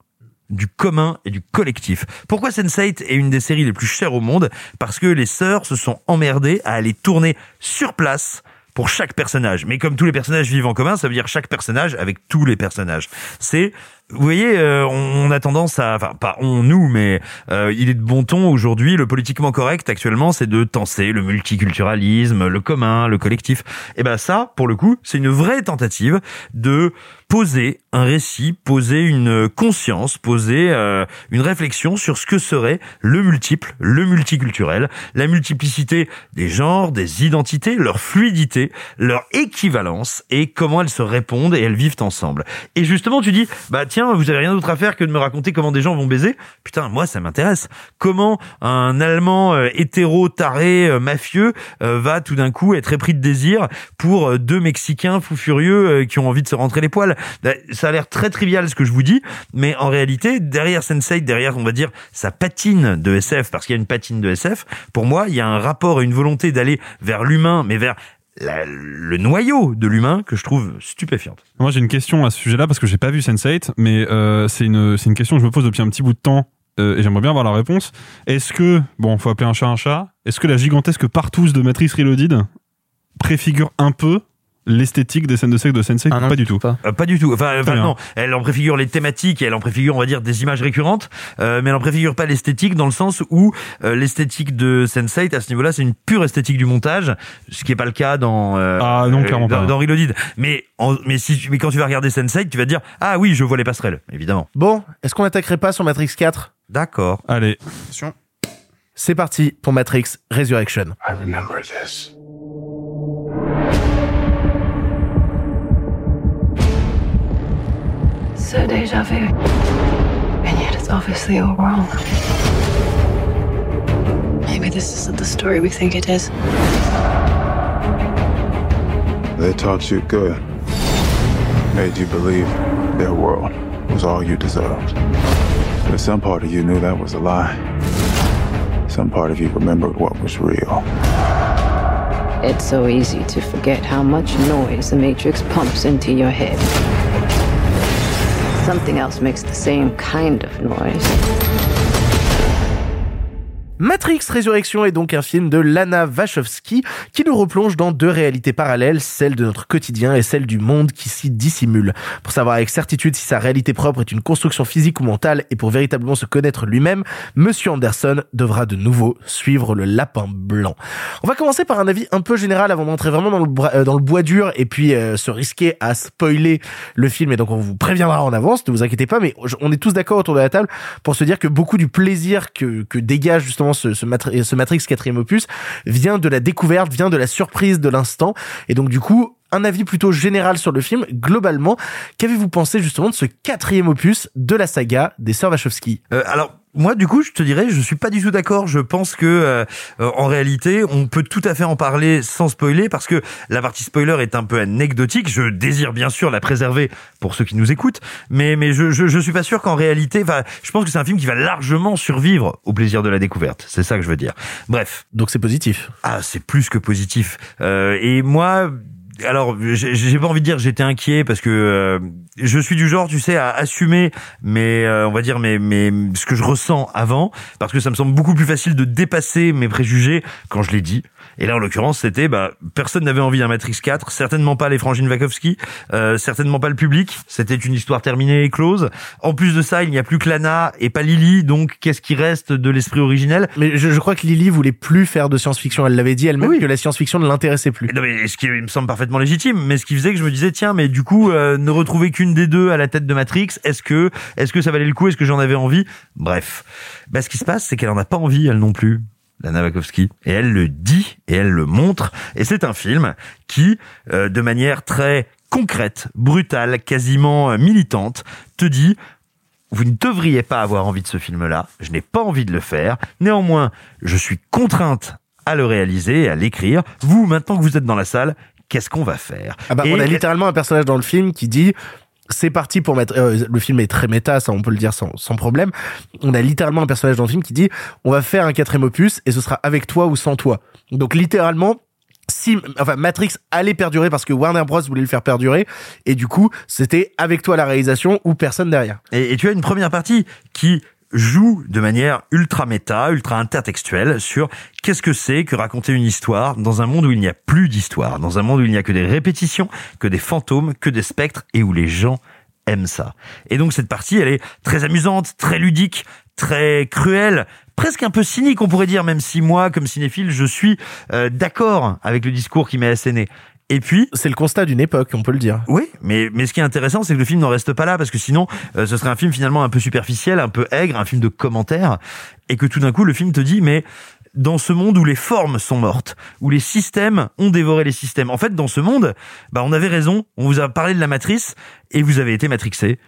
du commun et du collectif. Pourquoi Sense8 est une des séries les plus chères au monde Parce que les sœurs se sont emmerdées à aller tourner sur place pour chaque personnage. Mais comme tous les personnages vivent en commun, ça veut dire chaque personnage avec tous les personnages. C'est vous voyez, euh, on, a tendance à, enfin pas on nous, mais euh, il est de bon ton aujourd'hui. Le politiquement correct actuellement, c'est de tenser le multiculturalisme, le commun, le collectif. Et ben ça, pour le coup, c'est une vraie tentative de poser un récit, poser une conscience, poser euh, une réflexion sur ce que serait le multiple, le multiculturel, la multiplicité des genres, des identités, leur fluidité, leur équivalence et comment elles se répondent et elles vivent ensemble. Et justement, tu dis, bah tiens, vous avez rien d'autre à faire que de me raconter comment des gens vont baiser. Putain, moi ça m'intéresse. Comment un Allemand euh, hétéro taré euh, mafieux euh, va tout d'un coup être épris de désir pour euh, deux Mexicains fous furieux qui ont envie de se rentrer les poils? Ça a l'air très trivial ce que je vous dis, mais en réalité, derrière Sense8, derrière, on va dire, sa patine de SF, parce qu'il y a une patine de SF, pour moi, il y a un rapport et une volonté d'aller vers l'humain, mais vers le noyau de l'humain que je trouve stupéfiante. Moi, j'ai une question à ce sujet-là parce que j'ai pas vu Sense8, mais euh, c'est une une question que je me pose depuis un petit bout de temps euh, et j'aimerais bien avoir la réponse. Est-ce que bon, faut appeler un chat un chat Est-ce que la gigantesque partouze de Matrix Reloaded préfigure un peu l'esthétique des scènes de sexe de Sensei Ah non, Pas du tout. Pas. Euh, pas du tout. Enfin, non, elle en préfigure les thématiques et elle en préfigure, on va dire, des images récurrentes, euh, mais elle en préfigure pas l'esthétique dans le sens où euh, l'esthétique de Sense8 à ce niveau-là, c'est une pure esthétique du montage, ce qui est pas le cas dans euh, Ah non, clairement dans, pas. dans Reloaded. Mais en- mais si mais quand tu vas regarder Sense8, tu vas te dire ah oui, je vois les passerelles, évidemment. Bon, est-ce qu'on attaquerait pas sur Matrix 4 D'accord. Allez. C'est parti pour Matrix Resurrection. I remember this. So deja vu. And yet it's obviously all wrong. Maybe this isn't the story we think it is. They taught you good. Made you believe their world was all you deserved. But some part of you knew that was a lie. Some part of you remembered what was real. It's so easy to forget how much noise the Matrix pumps into your head. Something else makes the same kind of noise. Matrix Résurrection est donc un film de Lana Wachowski qui nous replonge dans deux réalités parallèles, celle de notre quotidien et celle du monde qui s'y dissimule. Pour savoir avec certitude si sa réalité propre est une construction physique ou mentale et pour véritablement se connaître lui-même, Monsieur Anderson devra de nouveau suivre le lapin blanc. On va commencer par un avis un peu général avant d'entrer vraiment dans le, euh, bois dur et puis euh, se risquer à spoiler le film et donc on vous préviendra en avance, ne vous inquiétez pas, mais on est tous d'accord autour de la table pour se dire que beaucoup du plaisir que, que dégage justement ce, ce, Matri- ce Matrix quatrième opus vient de la découverte, vient de la surprise de l'instant. Et donc du coup, un avis plutôt général sur le film. Globalement, qu'avez-vous pensé justement de ce quatrième opus de la saga des sœurs Wachowski? Euh, alors moi du coup je te dirais je suis pas du tout d'accord. Je pense que euh, euh, en réalité on peut tout à fait en parler sans spoiler parce que la partie spoiler est un peu anecdotique. Je désire bien sûr la préserver pour ceux qui nous écoutent mais mais je je, je suis pas sûr qu'en réalité je pense que c'est un film qui va largement survivre au plaisir de la découverte. C'est ça que je veux dire. Bref. Donc c'est positif. ah, c'est plus que positif. Euh, et moi, alors, j'ai pas envie de dire j'étais inquiet parce que euh, je suis du genre, tu sais, à assumer, mais on va dire, mais mais ce que je ressens avant, parce que ça me semble beaucoup plus facile de dépasser mes préjugés quand je l'ai dit. Et là, en l'occurrence, c'était, bah, personne n'avait envie d'un Matrix 4, certainement pas les frangines Wachowski, euh, certainement pas le public. C'était une histoire terminée et close. En plus de ça, il n'y a plus que Lana et pas Lily, donc qu'est-ce qui reste de l'esprit originel? Mais je, je crois que Lily voulait plus faire de science-fiction. Elle l'avait dit elle-même Oui. que la science-fiction ne l'intéressait plus. Non, mais ce qui me semble parfaitement légitime, mais ce qui faisait que je me disais tiens, mais du coup, euh, ne retrouver qu'une des deux à la tête de Matrix, est-ce que, est-ce que ça valait le coup, est-ce que j'en avais envie? Bref, bah, ce qui se passe, c'est qu'elle en a pas envie, elle non plus. Lana Wachowski. Et elle le dit, et elle le montre. Et c'est un film qui, euh, de manière très concrète, brutale, quasiment euh, militante, te dit vous ne devriez pas avoir envie de ce film-là. Je n'ai pas envie de le faire. Néanmoins, je suis contrainte à le réaliser, à l'écrire. Vous, maintenant que vous êtes dans la salle, qu'est-ce qu'on va faire? Ah bah, Et- on a littéralement un personnage dans le film qui dit c'est parti pour mettre euh, le film est très méta ça on peut le dire sans, sans problème. On a littéralement un personnage dans le film qui dit on va faire un quatrième opus et ce sera avec toi ou sans toi. Donc littéralement si enfin Matrix allait perdurer parce que Warner Bros. voulait le faire perdurer et du coup c'était avec toi la réalisation ou personne derrière. Et, et tu as une première partie qui joue de manière ultra méta, ultra intertextuelle sur qu'est-ce que c'est que raconter une histoire dans un monde où il n'y a plus d'histoire, dans un monde où il n'y a que des répétitions, que des fantômes, que des spectres et où les gens aiment ça. Et donc cette partie, elle est très amusante, très ludique, très cruelle, presque un peu cynique on pourrait dire, même si moi, comme cinéphile, je suis euh, d'accord avec le discours qui m'est asséné. Et puis, c'est le constat d'une époque on peut le dire oui, mais mais ce qui est intéressant, c'est que le film n'en reste pas là parce que sinon, euh, ce serait un film finalement un peu superficiel, un peu aigre, un film de commentaires, et que tout d'un coup, le film te dit mais dans ce monde où les formes sont mortes, où les systèmes ont dévoré les systèmes. En fait, dans ce monde, bah on avait raison. On vous a parlé de la matrice et vous avez été matrixé.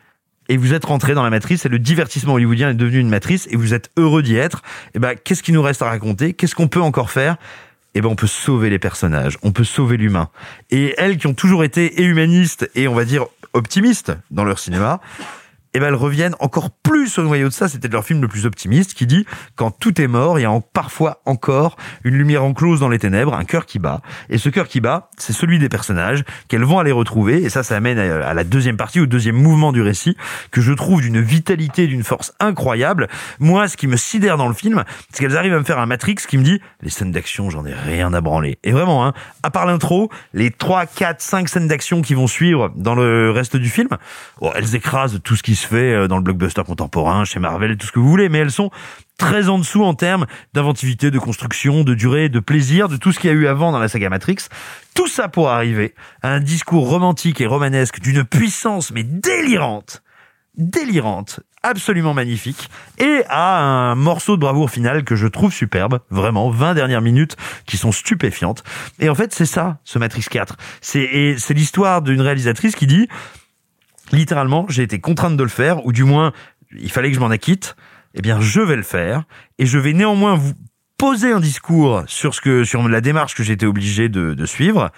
Et vous êtes rentré dans la matrice et le divertissement hollywoodien est devenu une matrice et vous êtes heureux d'y être. Et ben, qu'est-ce qui nous reste à raconter? Qu'est-ce qu'on peut encore faire? Eh ben on peut sauver les personnages, on peut sauver l'humain. Et elles qui ont toujours été et humanistes et on va dire optimistes dans leur cinéma, et ben elles reviennent encore plus au noyau de ça. C'était leur film le plus optimiste qui dit quand tout est mort, il y a parfois encore une lumière enclose dans les ténèbres, un cœur qui bat. Et ce cœur qui bat, c'est celui des personnages qu'elles vont aller retrouver. Et ça, ça amène à, la deuxième partie, au deuxième mouvement du récit, que je trouve d'une vitalité, d'une force incroyable. Moi, ce qui me sidère dans le film, c'est qu'elles arrivent à me faire un Matrix qui me dit les scènes d'action, j'en ai rien à branler. Et vraiment, hein, à part l'intro, les 3, 4, 5 scènes d'action qui vont suivre dans le reste du film, elles écrasent tout ce qui se fait euh, dans le blockbuster contemporain, chez Marvel, tout ce que vous voulez, mais elles sont très en dessous en termes d'inventivité, de construction, de durée, de plaisir, de tout ce qu'il y a eu avant dans la saga Matrix. Tout ça pour arriver à un discours romantique et romanesque d'une puissance mais délirante, délirante, absolument magnifique, et à un morceau de bravoure final que je trouve superbe, vraiment, 20 dernières minutes qui sont stupéfiantes. Et en fait, c'est ça, ce Matrix 4. C'est, et c'est l'histoire d'une réalisatrice qui dit, littéralement, j'ai été contrainte de le faire, ou du moins, il fallait que je m'en acquitte, eh bien, je vais le faire, et je vais néanmoins vous poser un discours sur ce que, sur la démarche que été obligé de, de suivre,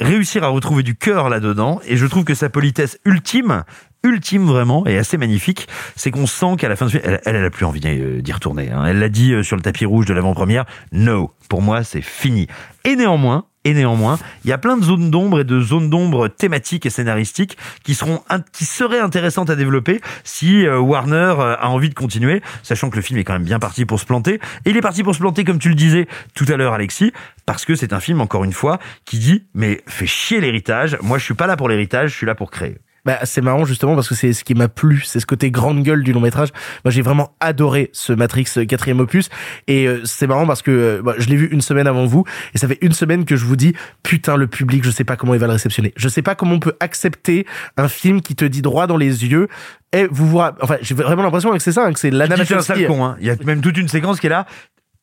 réussir à retrouver du cœur là-dedans, et je trouve que sa politesse ultime, ultime vraiment, et assez magnifique, c'est qu'on sent qu'à la fin de elle, elle, elle a plus envie d'y d'y retourner. hein. Elle l'a dit euh, sur le tapis rouge de l'avant-première, no, pour moi c'est fini. Et néanmoins, et néanmoins, il y a plein de zones d'ombre et de zones d'ombre thématiques et scénaristiques qui seront qui seraient intéressantes à développer si euh, Warner euh, a envie de continuer, sachant que le film est quand même bien parti pour se planter. Et il est parti pour se planter, comme tu le disais tout à l'heure, Alexis, parce que c'est un film, encore une fois, qui dit mais fait chier l'héritage. Moi, je suis pas là pour l'héritage, je suis là pour créer. Bah, c'est marrant justement parce que c'est ce qui m'a plu, c'est ce côté grande gueule du long métrage. Moi, j'ai vraiment adoré ce Matrix euh, quatrième opus et euh, c'est marrant parce que euh, bah, je l'ai vu une semaine avant vous et ça fait une semaine que je vous dis putain le public, je sais pas comment il va le réceptionner. Je sais pas comment on peut accepter un film qui te dit droit dans les yeux. Et vous vous, enfin, j'ai vraiment l'impression que c'est ça, hein, que c'est Lana Tu dis, c'est un Wachowski. sale con, hein. Il y a même toute une séquence qui est là.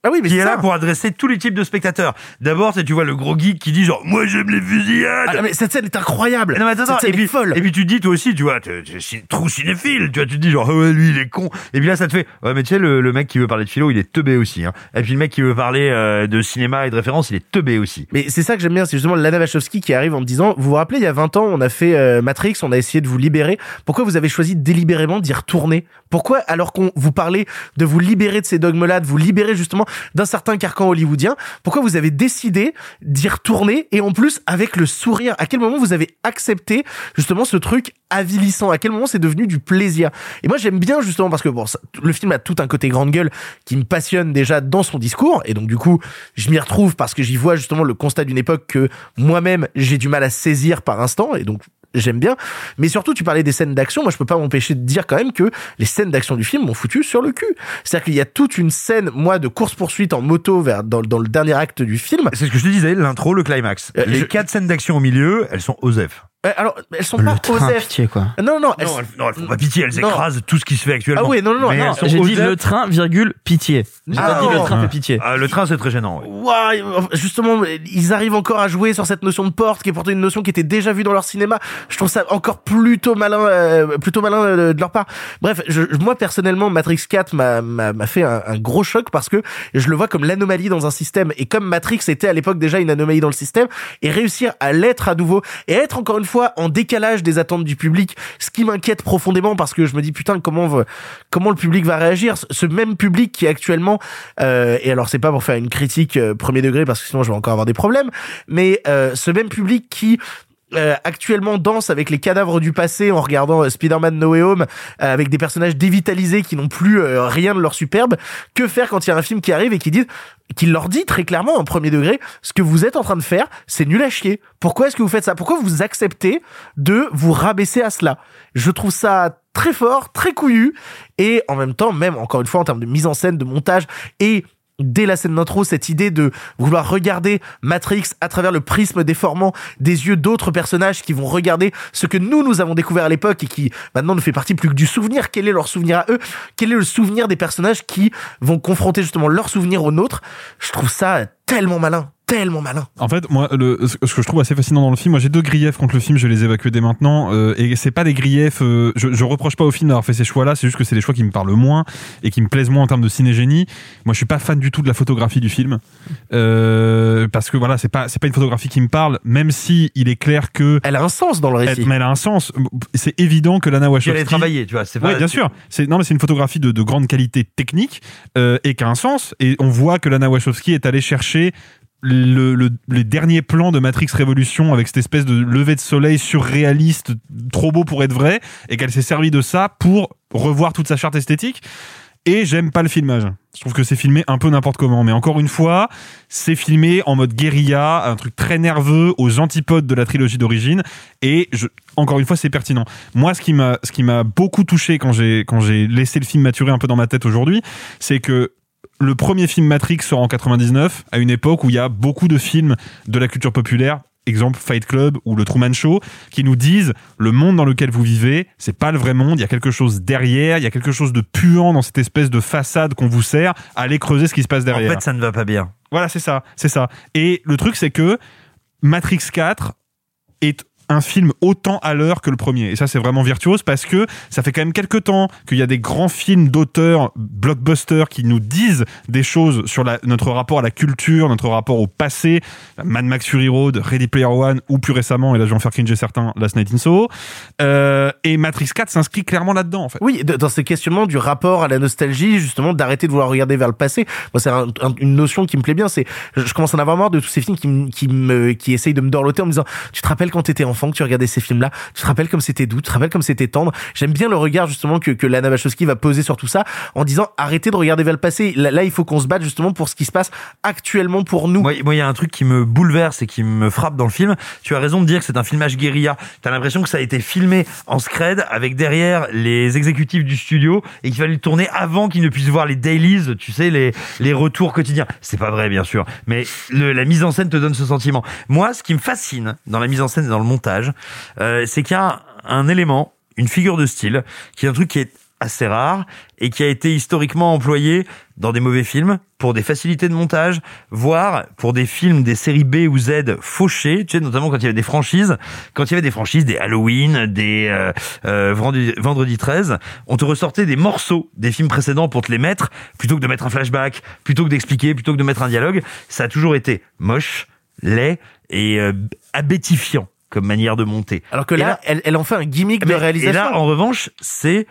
Ah oui, mais qui est ça. là pour adresser tous les types de spectateurs. D'abord, c'est tu vois le gros geek qui dit genre moi j'aime les fusillades. Ah, mais cette scène est incroyable. Non mais attends, Cette scène et puis, est folle. et puis tu dis toi aussi, tu vois, ci- trop cinéphile, tu vois, tu te dis genre ouais lui il est con. Et puis là ça te fait ouais mais tu sais le, le mec qui veut parler de philo il est teubé aussi. Hein. Et puis le mec qui veut parler euh, de cinéma et de référence il est teubé aussi. Mais c'est ça que j'aime bien, c'est justement Lana Wachowski qui arrive en me disant, vous vous rappelez, il y a 20 ans, on a fait euh, Matrix, on a essayé de vous libérer. Pourquoi vous avez choisi délibérément d'y retourner? Pourquoi, alors qu'on vous parlait de vous libérer de ces dogmes-là, de vous libérer justement d'un certain carcan hollywoodien, pourquoi vous avez décidé d'y retourner et en plus avec le sourire? À quel moment vous avez accepté justement ce truc avilissant? À quel moment c'est devenu du plaisir? Et moi j'aime bien justement parce que bon, ça- le film a tout un côté grande gueule qui me passionne déjà dans son discours et donc du coup je m'y retrouve parce que j'y vois justement le constat d'une époque que moi-même j'ai du mal à saisir par instant et donc j'aime bien mais surtout tu parlais des scènes d'action moi je peux pas m'empêcher de dire quand même que les scènes d'action du film m'ont foutu sur le cul c'est à dire qu'il y a toute une scène moi de course poursuite en moto vers dans, dans le dernier acte du film C'est ce que je te disais, l'intro, le climax. Euh, les je- quatre scènes d'action au milieu, elles sont osef. Euh, alors elles sont Le pas train, osef pitié quoi. non non elles Non, elles, non, elles font pas pitié, elles Non. écrasent tout ce qui se fait actuellement. ah oui non non non, Mais non. J'ai dit le train, virgule, pitié. J'ai Ah pas dit non. le train fait pitié. Ah, le train c'est très gênant. ouais. Ouah, justement, ils arrivent encore à jouer sur cette notion de porte, qui est pourtant une notion qui était déjà vue dans leur cinéma. Je trouve ça encore plutôt malin, euh, plutôt malin euh, de leur part. Bref, je, moi personnellement, Matrix 4 m'a m'a m'a fait un, un gros choc parce que je le vois comme l'anomalie dans un système et comme Matrix était à l'époque déjà une anomalie dans le système et réussir à l'être à nouveau et être encore une fois en décalage des attentes du public, ce qui m'inquiète profondément parce que je me dis putain comment comment le public va réagir, Ce- ce même public qui actuellement euh, et alors c'est pas pour faire une critique euh, premier degré parce que sinon je vais encore avoir des problèmes, mais euh, ce même public qui euh, actuellement danse avec les cadavres du passé en regardant euh, Spider-Man No Way Home euh, avec des personnages dévitalisés qui n'ont plus euh, rien de leur superbe. Que faire quand il y a un film qui arrive et qui dit qui leur dit très clairement en premier degré ce que vous êtes en train de faire, c'est nul à chier. Pourquoi est-ce que vous faites ça? Pourquoi vous acceptez de vous rabaisser à cela? Je trouve ça très fort, très couillu et en même temps même encore une fois en termes de mise en scène, de montage et dès la scène d'intro, cette idée de vouloir regarder Matrix à travers le prisme déformant des yeux d'autres personnages qui vont regarder ce que nous, nous avons découvert à l'époque et qui maintenant ne fait partie plus que du souvenir. Quel est leur souvenir à eux? Quel est le souvenir des personnages qui vont confronter justement leur souvenir au nôtre Je trouve ça tellement malin, tellement malin. En fait, moi, le, ce que je trouve assez fascinant dans le film, moi j'ai deux griefs contre le film, je vais les évacuer dès maintenant, euh, et c'est pas des griefs, euh, je, je reproche pas au film d'avoir fait ces choix-là, c'est juste que c'est des choix qui me parlent moins et qui me plaisent moins en termes de cinégénie. Moi, je suis pas fan du tout de la photographie du film, euh, parce que voilà, c'est pas c'est pas une photographie qui me parle, même si il est clair que elle a un sens dans le récit. Elle, mais elle a un sens. C'est évident que Lana Wachowski. Elle est travaillée, tu vois. C'est Oui, bien sûr. C'est non, mais c'est une photographie de, de grande qualité technique euh, et qui a un sens. Et on voit que Lana Wachowski est allée chercher le, le, les derniers plans de Matrix Révolution avec cette espèce de lever de soleil surréaliste, trop beau pour être vrai, et qu'elle s'est servi de ça pour revoir toute sa charte esthétique. Et j'aime pas le filmage. Je trouve que c'est filmé un peu n'importe comment. Mais encore une fois, c'est filmé en mode guérilla, un truc très nerveux, aux antipodes de la trilogie d'origine. Et encore une fois, c'est pertinent. Moi, ce qui m'a, ce qui m'a beaucoup touché quand j'ai, quand j'ai laissé le film maturer un peu dans ma tête aujourd'hui, c'est que le premier film Matrix sort en 99, à une époque où il y a beaucoup de films de la culture populaire, exemple Fight Club ou le Truman Show, qui nous disent le monde dans lequel vous vivez, c'est pas le vrai monde, il y a quelque chose derrière, il y a quelque chose de puant dans cette espèce de façade qu'on vous sert, allez creuser ce qui se passe derrière. En fait, ça ne va pas bien. Voilà, c'est ça, c'est ça. Et le truc, c'est que Matrix 4 est un film autant à l'heure que le premier. Et ça, c'est vraiment virtuose parce que ça fait quand même quelques temps qu'il y a des grands films d'auteurs blockbusters qui nous disent des choses sur notre rapport à la culture, notre rapport au passé. Mad Max Fury Road, Ready Player One ou plus récemment, et là je vais en faire cringer certains, Last Night in Soho. Euh, et Matrix 4 s'inscrit clairement là-dedans, en fait. Oui, dans ces questionnements du rapport à la nostalgie, justement, d'arrêter de vouloir regarder vers le passé. C'est un, un, une notion qui me plaît bien. C'est, je commence à en avoir marre de tous ces films qui, qui essayent de me dorloter en me disant, tu te rappelles quand t'étais que tu regardais ces films-là, tu te rappelles comme c'était doux, tu te rappelles comme c'était tendre. J'aime bien le regard justement que, que Lana Wachowski va poser sur tout ça en disant arrêtez de regarder vers le passé. Là, il faut qu'on se batte justement pour ce qui se passe actuellement pour nous. Moi, il y a un truc qui me bouleverse et qui me frappe dans le film. Tu as raison de dire que c'est un filmage guérilla. T'as l'impression que ça a été filmé en scred avec derrière les exécutifs du studio et qu'il fallait le tourner avant qu'ils ne puissent voir les dailies, tu sais, les, les retours quotidiens. C'est pas vrai, bien sûr. Mais la mise en scène te donne ce sentiment. Moi, ce qui me fascine dans la mise en scène et dans le montage, euh, c'est qu'il y a un, un élément, une figure de style, qui est un truc qui est assez rare et qui a été historiquement employé dans des mauvais films pour des facilités de montage, voire pour des films des séries B ou Z fauchés, tu sais notamment quand il y avait des franchises, quand il y avait des franchises, des Halloween, des euh, euh, vendredi, vendredi 13, on te ressortait des morceaux des films précédents pour te les mettre plutôt que de mettre un flashback, plutôt que d'expliquer, plutôt que de mettre un dialogue, ça a toujours été moche, laid et euh, abétifiant comme manière de monter. Alors que là, elle, elle en fait un gimmick de mais- réalisation. Et là, en revanche, c'est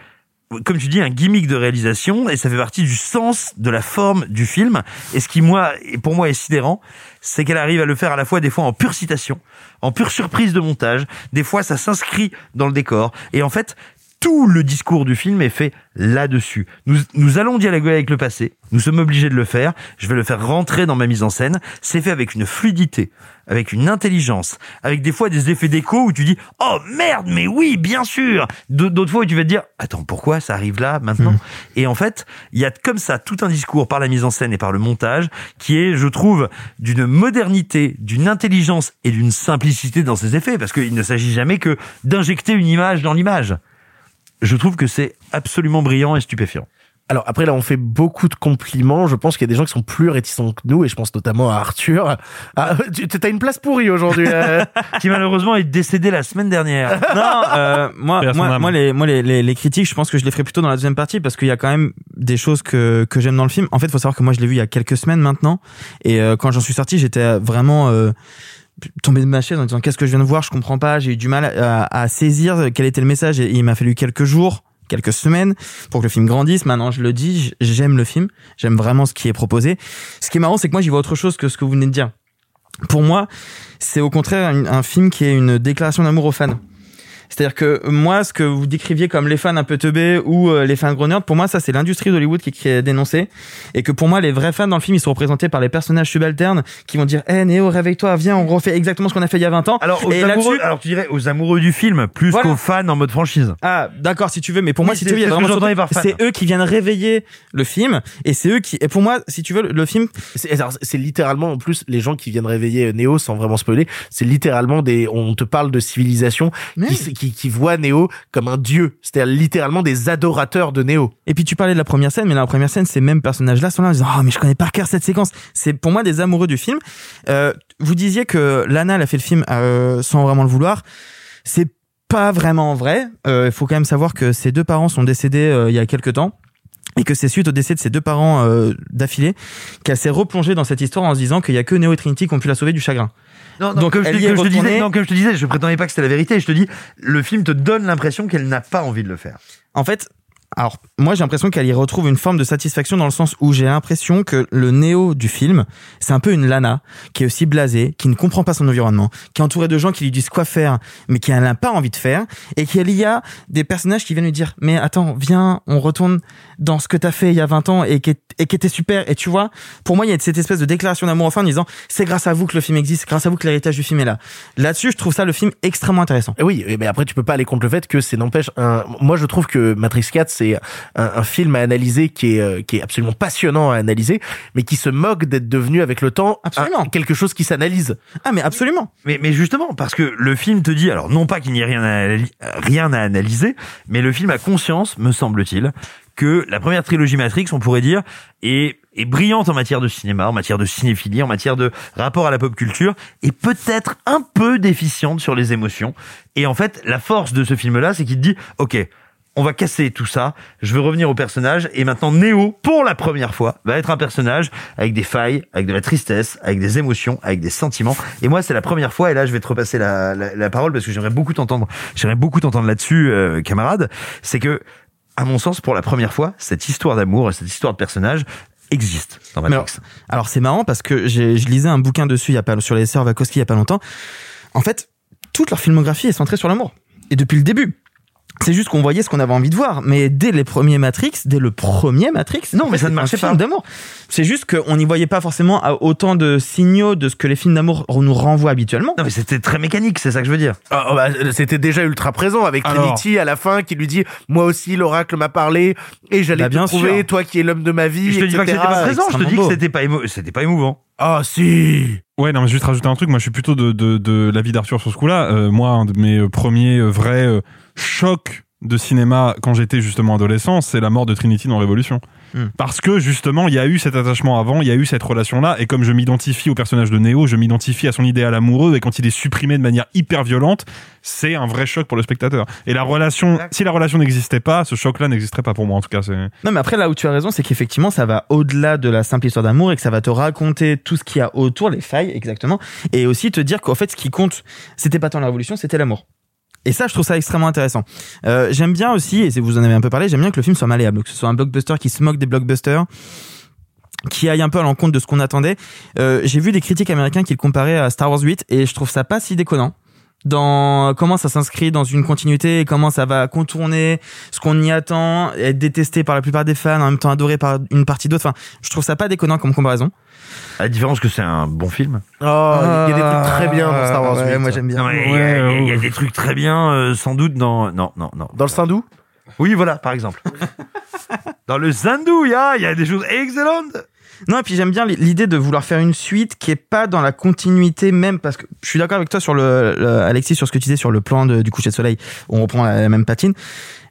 comme tu dis, un gimmick de réalisation et ça fait partie du sens de la forme du film. Et ce qui, moi, pour moi, est sidérant, c'est qu'elle arrive à le faire à la fois des fois en pure citation, en pure surprise de montage. Des fois, ça s'inscrit dans le décor. Et en fait, tout le discours du film est fait là-dessus. Nous, nous allons dialoguer avec le passé. Nous sommes obligés de le faire. Je vais le faire rentrer dans ma mise en scène. C'est fait avec une fluidité, avec une intelligence, avec des fois des effets d'écho où tu dis oh merde mais oui bien sûr. D'autres fois où tu vas te dire attends pourquoi ça arrive là maintenant. Et en fait il y a comme ça tout un discours par la mise en scène et par le montage qui est je trouve d'une modernité, d'une intelligence et d'une simplicité dans ses effets parce qu'il ne s'agit jamais que d'injecter une image dans l'image je trouve que c'est absolument brillant et stupéfiant. Alors après là on fait beaucoup de compliments. Je pense qu'il y a des gens qui sont plus réticents que nous et je pense notamment à Arthur. Ah, tu t'as une place pourrie aujourd'hui. euh. (laughs) qui malheureusement est décédé la semaine dernière. non, euh, moi, moi, moi, les, moi les, les, les critiques, je pense que je les ferai plutôt dans la deuxième partie parce qu'il y a quand même des choses que, que j'aime dans le film. En fait, il faut savoir que moi, je l'ai vu il y a quelques semaines maintenant. Et euh, quand j'en suis sorti, j'étais vraiment euh, tombé de ma chaise en disant qu'est-ce que je viens de voir, je comprends pas. J'ai eu du mal à, à saisir quel était le message et il m'a fallu quelques jours quelques semaines pour que le film grandisse. Maintenant, je le dis, j'aime le film, j'aime vraiment ce qui est proposé. Ce qui est marrant, c'est que moi, j'y vois autre chose que ce que vous venez de dire. Pour moi, c'est au contraire un, un film qui est une déclaration d'amour aux fans. C'est-à-dire que moi, ce que vous décriviez comme les fans un peu teubés ou euh, les fans gros nerds, pour moi, ça, c'est l'industrie d'Hollywood qui, qui est dénoncée. Et que pour moi, les vrais fans dans le film, ils sont représentés par les personnages subalternes qui vont dire Eh, Néo, réveille-toi, viens, on refait exactement ce qu'on a fait il y a 20 ans. Alors, aux Et amoureux, là-dessus- alors tu dirais aux amoureux du film plus Voilà. qu'aux fans en mode franchise. Ah, d'accord, si tu veux, mais pour Oui, moi, si c'est- tu veux, il y a c'est eux qui viennent réveiller le film, et c'est eux qui, et pour moi, si tu veux, le film, C'est littéralement en plus les gens qui viennent réveiller Néo sans vraiment spoiler. C'est littéralement des. On te parle de civilisation qui, qui, qui voient Neo comme un dieu. C'est-à-dire littéralement des adorateurs de Neo. Et puis tu parlais de la première scène, mais dans la première scène, ces mêmes personnages-là sont là en disant oh mais je connais par cœur cette séquence. C'est pour moi des amoureux du film. Euh, vous disiez que Lana elle a fait le film euh, sans vraiment le vouloir. C'est pas vraiment vrai. Euh, Il faut quand même savoir que ses deux parents sont décédés euh, il y a quelques temps. Et que c'est suite au décès de ses deux parents euh, d'affilée qu'elle s'est replongée dans cette histoire en se disant qu'il y a que Neo et Trinity qui ont pu la sauver du chagrin. Non, non, Donc, comme, je, elle te- y est comme je te disais, non, comme je te disais, je prétendais pas que c'était la vérité. Je te dis, le film te donne l'impression qu'elle n'a pas envie de le faire. En fait, alors moi j'ai l'impression qu'elle y retrouve une forme de satisfaction dans le sens où j'ai l'impression que le Néo du film, c'est un peu une Lana qui est aussi blasée, qui ne comprend pas son environnement, qui est entourée de gens qui lui disent quoi faire, mais qui n'a pas envie de faire, et qu'il y a des personnages qui viennent lui dire mais attends viens, on retourne dans ce que t'as fait il y a 20 ans et qui, et qui était super. Et tu vois, pour moi il y a cette espèce de déclaration d'amour enfin en disant c'est grâce à vous que le film existe, grâce à vous que l'héritage du film est là. Là-dessus je trouve ça le film extrêmement intéressant. Et Oui, mais après tu peux pas aller contre le fait que c'est n'empêche. Moi je trouve que Matrix 4 c'est un, un film à analyser qui est euh, qui est absolument passionnant à analyser, mais qui se moque d'être devenu avec le temps un- quelque chose qui s'analyse. Ah mais absolument. Mais, mais justement, parce que le film te dit, alors non pas qu'il n'y ait rien à, rien à analyser, mais le film a conscience, me semble-t-il, que la première trilogie Matrix, on pourrait dire, est, est brillante en matière de cinéma, en matière de cinéphilie, en matière de rapport à la pop culture, et peut-être un peu déficiente sur les émotions. Et en fait, la force de ce film-là, c'est qu'il te dit, ok, on va casser tout ça, je veux revenir au personnage, et maintenant Neo, pour la première fois, va être un personnage avec des failles, avec de la tristesse, avec des émotions, avec des sentiments. Et moi, c'est la première fois, et là, je vais te repasser la, la, la parole parce que j'aimerais beaucoup t'entendre, j'aimerais beaucoup t'entendre là-dessus, euh, camarade. C'est que, à mon sens, pour la première fois, cette histoire d'amour et cette histoire de personnage existe dans Matrix. alors, alors, c'est marrant parce que je lisais un bouquin dessus il y a pas sur les sœurs Wachowski il y a pas longtemps. En fait, toute leur filmographie est centrée sur l'amour et depuis le début. C'est juste qu'on voyait ce qu'on avait envie de voir, mais dès les premiers Matrix, dès le premier Matrix, Non, mais ça ne marchait pas. d'amour. C'est juste qu'on n'y voyait pas forcément à autant de signaux de ce que les films d'amour nous renvoient habituellement. Non, mais c'était très mécanique, c'est ça que je veux dire. Ah, oh, bah, c'était déjà ultra présent avec Alors. Trinity à la fin qui lui dit moi aussi l'oracle m'a parlé et j'allais Bah, te bien trouver sûr. toi qui es l'homme de ma vie Je te dis pas que c'était pas présent, je te dis que c'était pas, émo- c'était pas émouvant. ah si Ouais, non, mais juste rajouter un truc. Moi, je suis plutôt de, de, de l'avis d'Arthur sur ce coup-là. Euh, moi, un de mes euh, premiers euh, vrais euh, chocs de cinéma quand j'étais justement adolescent, c'est la mort de Trinity dans Révolution. Hmm. Parce que justement, il y a eu cet attachement avant, il y a eu cette relation-là, et comme je m'identifie au personnage de Neo, je m'identifie à son idéal amoureux, et quand il est supprimé de manière hyper violente, c'est un vrai choc pour le spectateur. Et la relation, si la relation n'existait pas, ce choc-là n'existerait pas pour moi, en tout cas. Non, mais après, là où tu as raison, c'est qu'effectivement, ça va au-delà de la simple histoire d'amour et que ça va te raconter tout ce qu'il y a autour, les failles, exactement. Et aussi te dire qu'en fait, ce qui compte, c'était pas tant la révolution, c'était l'amour. Et ça, je trouve ça extrêmement intéressant. Euh, j'aime bien aussi, et vous en avez un peu parlé, j'aime bien que le film soit malléable, que ce soit un blockbuster qui se moque des blockbusters, qui aille un peu à l'encontre de ce qu'on attendait. Euh, J'ai vu des critiques américains qui le comparaient à Star Wars 8, et je trouve ça pas si déconnant dans comment ça s'inscrit dans une continuité et comment ça va contourner ce qu'on y attend, être détesté par la plupart des fans, en même temps adoré par une partie d'autres. Enfin, je trouve ça pas déconnant comme comparaison. À la différence que c'est un bon film. oh il y a des trucs très bien dans Star Wars Ouais, 8. moi j'aime bien. Il y a- il y, a des trucs très bien, euh, sans doute dans. Non, non, non. dans le Sindou? Oui, voilà, par exemple. (laughs) dans le Zandou, il y a, il y a des choses excellentes. Non, et puis j'aime bien l'idée de vouloir faire une suite qui est pas dans la continuité même parce que je suis d'accord avec toi sur le, le- Alexis sur ce que tu disais sur le plan du coucher de soleil. On reprend la, même patine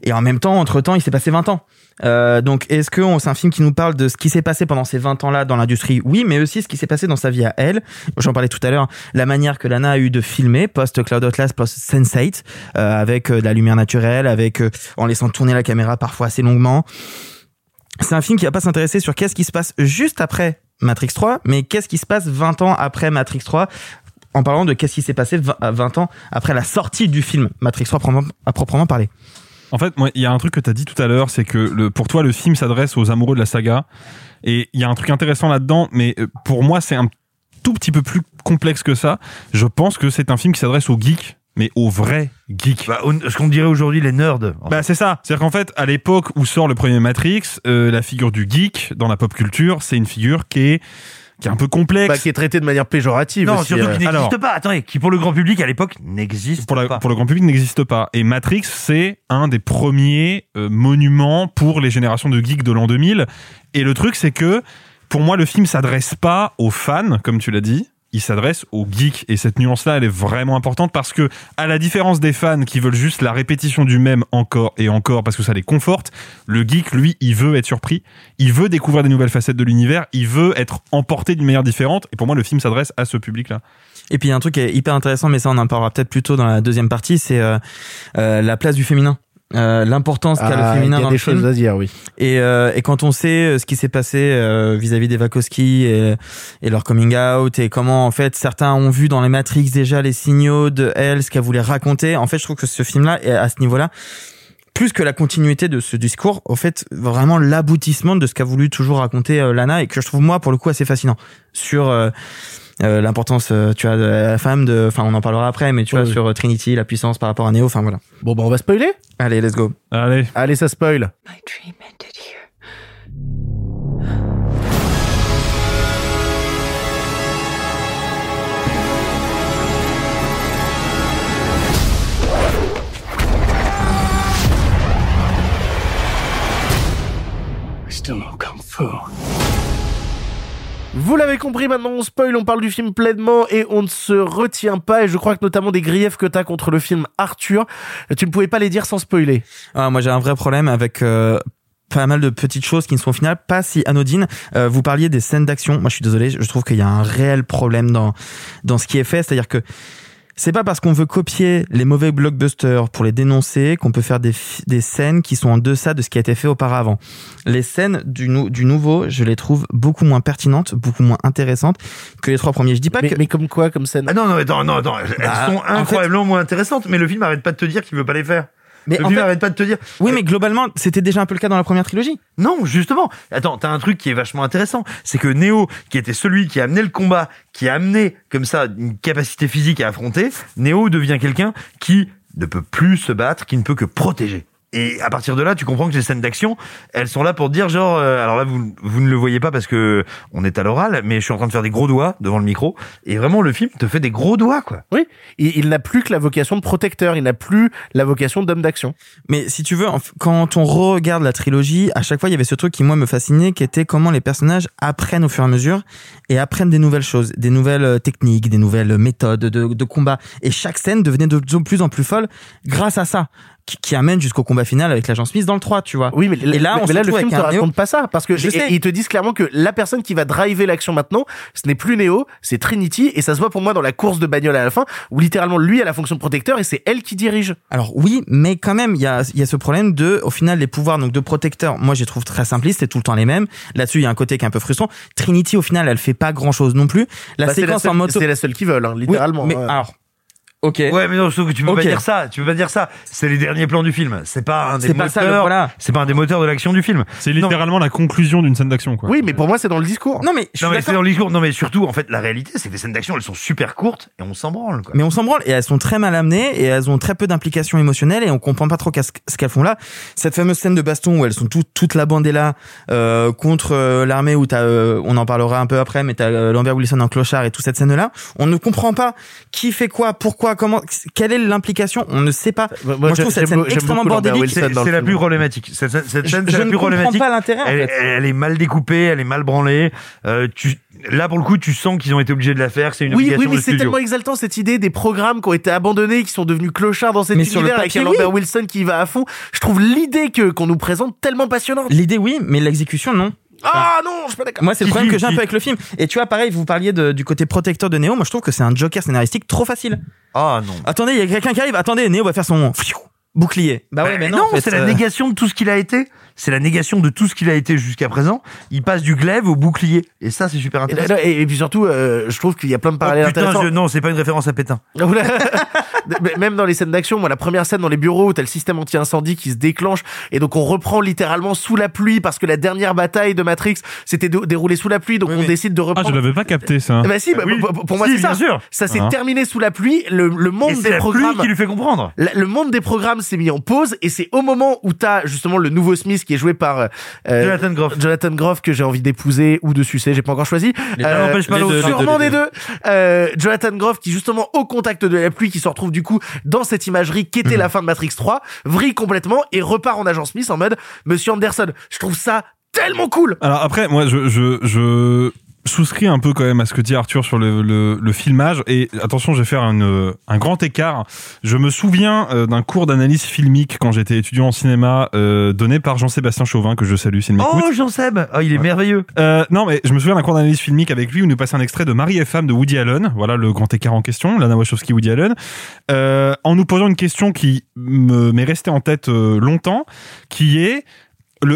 et en même temps, entre temps, il s'est passé 20 ans. Euh, donc, est-ce que c'est un film qui nous parle de ce qui s'est passé pendant ces 20 ans-là dans l'industrie? Oui, mais aussi ce qui s'est passé dans sa vie à elle. J'en parlais tout à l'heure, la manière que Lana a eu de filmer post Cloud Atlas, post Sense8, euh, avec euh, de la lumière naturelle, avec euh, en laissant tourner la caméra parfois assez longuement. C'est un film qui va pas s'intéresser sur qu'est-ce qui se passe juste après Matrix 3, mais qu'est-ce qui se passe 20 ans après Matrix 3 en parlant de qu'est-ce qui s'est passé 20 à 20 ans après la sortie du film Matrix 3 proprement- à proprement parler. En fait, il y a un truc que tu as dit tout à l'heure, c'est que pour toi, le film s'adresse aux amoureux de la saga. Et il y a un truc intéressant là-dedans, mais euh, pour moi, c'est un tout petit peu plus complexe que ça. Je pense que c'est un film qui s'adresse aux geeks, mais aux vrais geeks. Bah, ce qu'on dirait aujourd'hui les nerds. Bah c'est ça. C'est-à-dire qu'en fait, à l'époque où sort le premier Matrix, euh, la figure du geek dans la pop culture, c'est une figure qui est qui est un peu complexe. Bah, qui est traité de manière péjorative Non, aussi, surtout euh. qui n'existe pas. Attendez, qui pour le grand public à l'époque n'existe pour, la- pas. pour le grand public n'existe pas. Et Matrix, c'est un des premiers euh, monuments pour les générations de geeks de l'an 2000. Et le truc, c'est que pour moi, le film s'adresse pas aux fans, comme tu l'as dit. Il s'adresse aux geeks et cette nuance-là, elle est vraiment importante parce que, à la différence des fans qui veulent juste la répétition du même encore et encore parce que ça les conforte, le geek, lui, il veut être surpris, il veut découvrir des nouvelles facettes de l'univers, il veut être emporté d'une manière différente. Et pour moi, le film s'adresse à ce public-là. Et puis il y a un truc qui est hyper intéressant, mais ça on en parlera peut-être plus tôt dans la deuxième partie, c'est euh, euh, la place du féminin. Euh, l'importance qu'a Ah, le féminin il y a dans des le film. choses à dire, oui. Et, euh, et quand on sait euh, ce qui s'est passé euh, vis-à-vis des Wachowski et, et leur coming out et comment en fait certains ont vu dans les Matrix déjà les signaux de elle, ce qu'elle voulait raconter, en fait je trouve que ce film-là est à ce niveau-là plus que la continuité de ce discours, au fait vraiment l'aboutissement de ce qu'a voulu toujours raconter euh, Lana et que je trouve moi pour le coup assez fascinant sur euh, euh, l'importance euh, tu vois de la femme de enfin on en parlera après mais tu vois Oui, sur euh, Trinity la puissance par rapport à Neo enfin voilà. Bon, bah, on va spoiler. Allez let's go. Allez. Allez, ça spoil. My dream ended still know Kung Fu. Vous l'avez compris, maintenant on spoil, on parle du film pleinement et on ne se retient pas. Et je crois que notamment des griefs que t'as contre le film Arthur, tu ne pouvais pas les dire sans spoiler. Ah, moi j'ai un vrai problème avec euh, pas mal de petites choses qui ne sont au final pas si anodines. Euh, vous parliez des scènes d'action. Moi je suis désolé, je trouve qu'il y a un réel problème dans dans ce qui est fait, c'est-à-dire que c'est pas parce qu'on veut copier les mauvais blockbusters pour les dénoncer qu'on peut faire des, des scènes qui sont en deçà de ce qui a été fait auparavant. Les scènes du, nou- du nouveau, je les trouve beaucoup moins pertinentes, beaucoup moins intéressantes que les trois premiers. Je dis pas Mais, que... mais comme quoi, comme scène Ah non, non, attends, non, attends. Elles Bah, sont en fait- incroyablement moins intéressantes, mais le film arrête pas de te dire qu'il veut pas les faire. Mais le film fait- arrête pas de te dire. Oui, mais globalement, c'était déjà un peu le cas dans la première trilogie. Non, justement. Attends, t'as un truc qui est vachement intéressant. C'est que Neo, qui était celui qui a amené le combat, qui a amené, comme ça, une capacité physique à affronter, Neo devient quelqu'un qui ne peut plus se battre, qui ne peut que protéger. Et à partir de là, tu comprends que les scènes d'action, elles sont là pour dire genre, euh, alors là vous, vous ne le voyez pas parce que on est à l'oral, mais je suis en train de faire des gros doigts devant le micro, et vraiment le film te fait des gros doigts quoi. Oui, il, il n'a plus que la vocation de protecteur, il n'a plus la vocation d'homme d'action. Mais si tu veux, quand on regarde la trilogie, à chaque fois, il y avait ce truc qui, moi, me fascinait, qui était comment les personnages apprennent au fur et à mesure et apprennent des nouvelles choses, des nouvelles euh, techniques, des nouvelles méthodes de, de combat. Et chaque scène devenait de plus en plus folle grâce à ça, qui, qui amène jusqu'au combat final avec l'agent Smith dans le 3, tu vois. Oui, mais, Et là, on mais là le film te un Neo. raconte pas ça parce que Je et- sais. et ils te disent clairement que la personne qui va driver l'action maintenant, ce n'est plus Neo, c'est Trinity et ça se voit pour moi dans la course de bagnole à la fin où littéralement lui a la fonction de protecteur et c'est elle qui dirige. Alors oui, mais quand même, il y a, y a ce problème de, au final, les pouvoirs donc de protecteur. Moi, je les trouve très simplistes, c'est tout le temps les mêmes. Là-dessus, il y a un côté qui est un peu frustrant. Trinity, au final, elle fait pas grand-chose non plus. La Bah, séquence seule- en moto. c'est la seule qui veulent, hein, Oui, littéralement. mais ouais. alors, ok. Ouais, mais non, sauf que tu peux Ok. pas dire ça. Tu peux pas dire ça. C'est les derniers plans du film. C'est pas un des C'est pas ça, le- moteurs. voilà. C'est pas un des moteurs de l'action du film. C'est Non. littéralement la conclusion d'une scène d'action, quoi. Oui, mais pour moi c'est dans le discours. Non, mais je suis Non mais c'est dans le discours. Non mais surtout, en fait, la réalité, c'est que les scènes d'action, elles sont super courtes et on s'en branle. Quoi. Mais on s'en branle et elles sont très mal amenées et elles ont très peu d'implication émotionnelle et on comprend pas trop qu'est-ce ce qu'elles font là. Cette fameuse scène de baston où elles sont toutes toute la bande est là euh, contre euh, l'armée où t'as, euh, on en parlera un peu après, mais t'as euh, Lambert Wilson en clochard et toute cette scène là. On ne comprend pas qui fait quoi, pourquoi, comment, quelle est l'implication. On ne sait pas. Moi, Moi, je trouve cette scène extrêmement bordélique. C'est la plus problématique. Cette, cette- cette Je, scène, je c'est la ne plus problématique. pas l'intérêt. en Elle, fait. elle est mal découpée, elle est mal branlée. Euh, tu, là, pour le coup, tu sens qu'ils ont été obligés de la faire. C'est une Oui, obligation oui, mais de c'est studio. tellement exaltant cette idée des programmes qui ont été abandonnés, qui sont devenus clochards dans cet Mais sur le univers avec Lambert Wilson qui y va à fond. Je trouve l'idée que qu'on nous présente tellement passionnante. L'idée oui, mais l'exécution non. Ah non, je suis pas d'accord. Moi, c'est le problème que j'ai un peu avec le film. Et tu vois, pareil, vous parliez de- du côté protecteur de Neo. Moi, je trouve que c'est un Joker scénaristique trop facile. Ah non. Attendez, il y a quelqu'un qui arrive. Attendez, Neo va faire son bouclier. Bah ouais, mais non. en fait, c'est la euh, négation de tout ce qu'il a été. C'est la négation de tout ce qu'il a été jusqu'à présent. Il passe du glaive au bouclier. Et ça, c'est super Et, intéressant. et- et puis surtout, euh, je trouve qu'il y a plein de Oh, parallèles putain, intéressants. je- non, c'est pas une référence à Pétain. (laughs) Oula. (laughs) Même dans les scènes d'action, moi, la première scène dans les bureaux où t'as le système anti-incendie qui se déclenche et donc on reprend littéralement sous la pluie parce que la dernière bataille de Matrix s'était dé- déroulée sous la pluie, donc Oui, on décide de Ah, reprendre. je l'avais pas capté, ça. Ben si, bah, oui. pour, pour moi Si, c'est ça. sûr. Ça s'est Hein. terminé sous la pluie. Le, le monde Et c'est des la pluie programmes. qui lui fait comprendre. La- le monde des programmes s'est mis en pause et c'est au moment où t'as justement le nouveau Smith qui est joué par euh, Jonathan Groff. Jonathan Groff que j'ai envie d'épouser ou de sucer, j'ai pas encore choisi. Les deux, n'empêche pas les deux, les sûrement deux, les des deux. Euh, Jonathan Groff qui justement au contact de la pluie qui se retrouve du coup dans cette imagerie qui Mhm. était la fin de Matrix 3, vrille complètement et repart en agent Smith en mode Monsieur Anderson. Je trouve ça tellement cool. Alors après, moi, je, je, je, souscris un peu quand même à ce que dit Arthur sur le, le, le filmage. Et attention, je vais faire un, un grand écart. Je me souviens euh, d'un cours d'analyse filmique quand j'étais étudiant en cinéma euh, donné par Jean-Sébastien Chauvin, que je salue s'il m'écoute. Oh, Jean-Seb oh, Il est merveilleux Euh, non, mais je me souviens d'un cours d'analyse filmique avec lui où nous passait un extrait de Marie et femme de Woody Allen. Voilà le grand écart en question, Lana Wachowski, Woody Allen. Euh, en nous posant une question qui me- m'est restée en tête euh, longtemps, qui est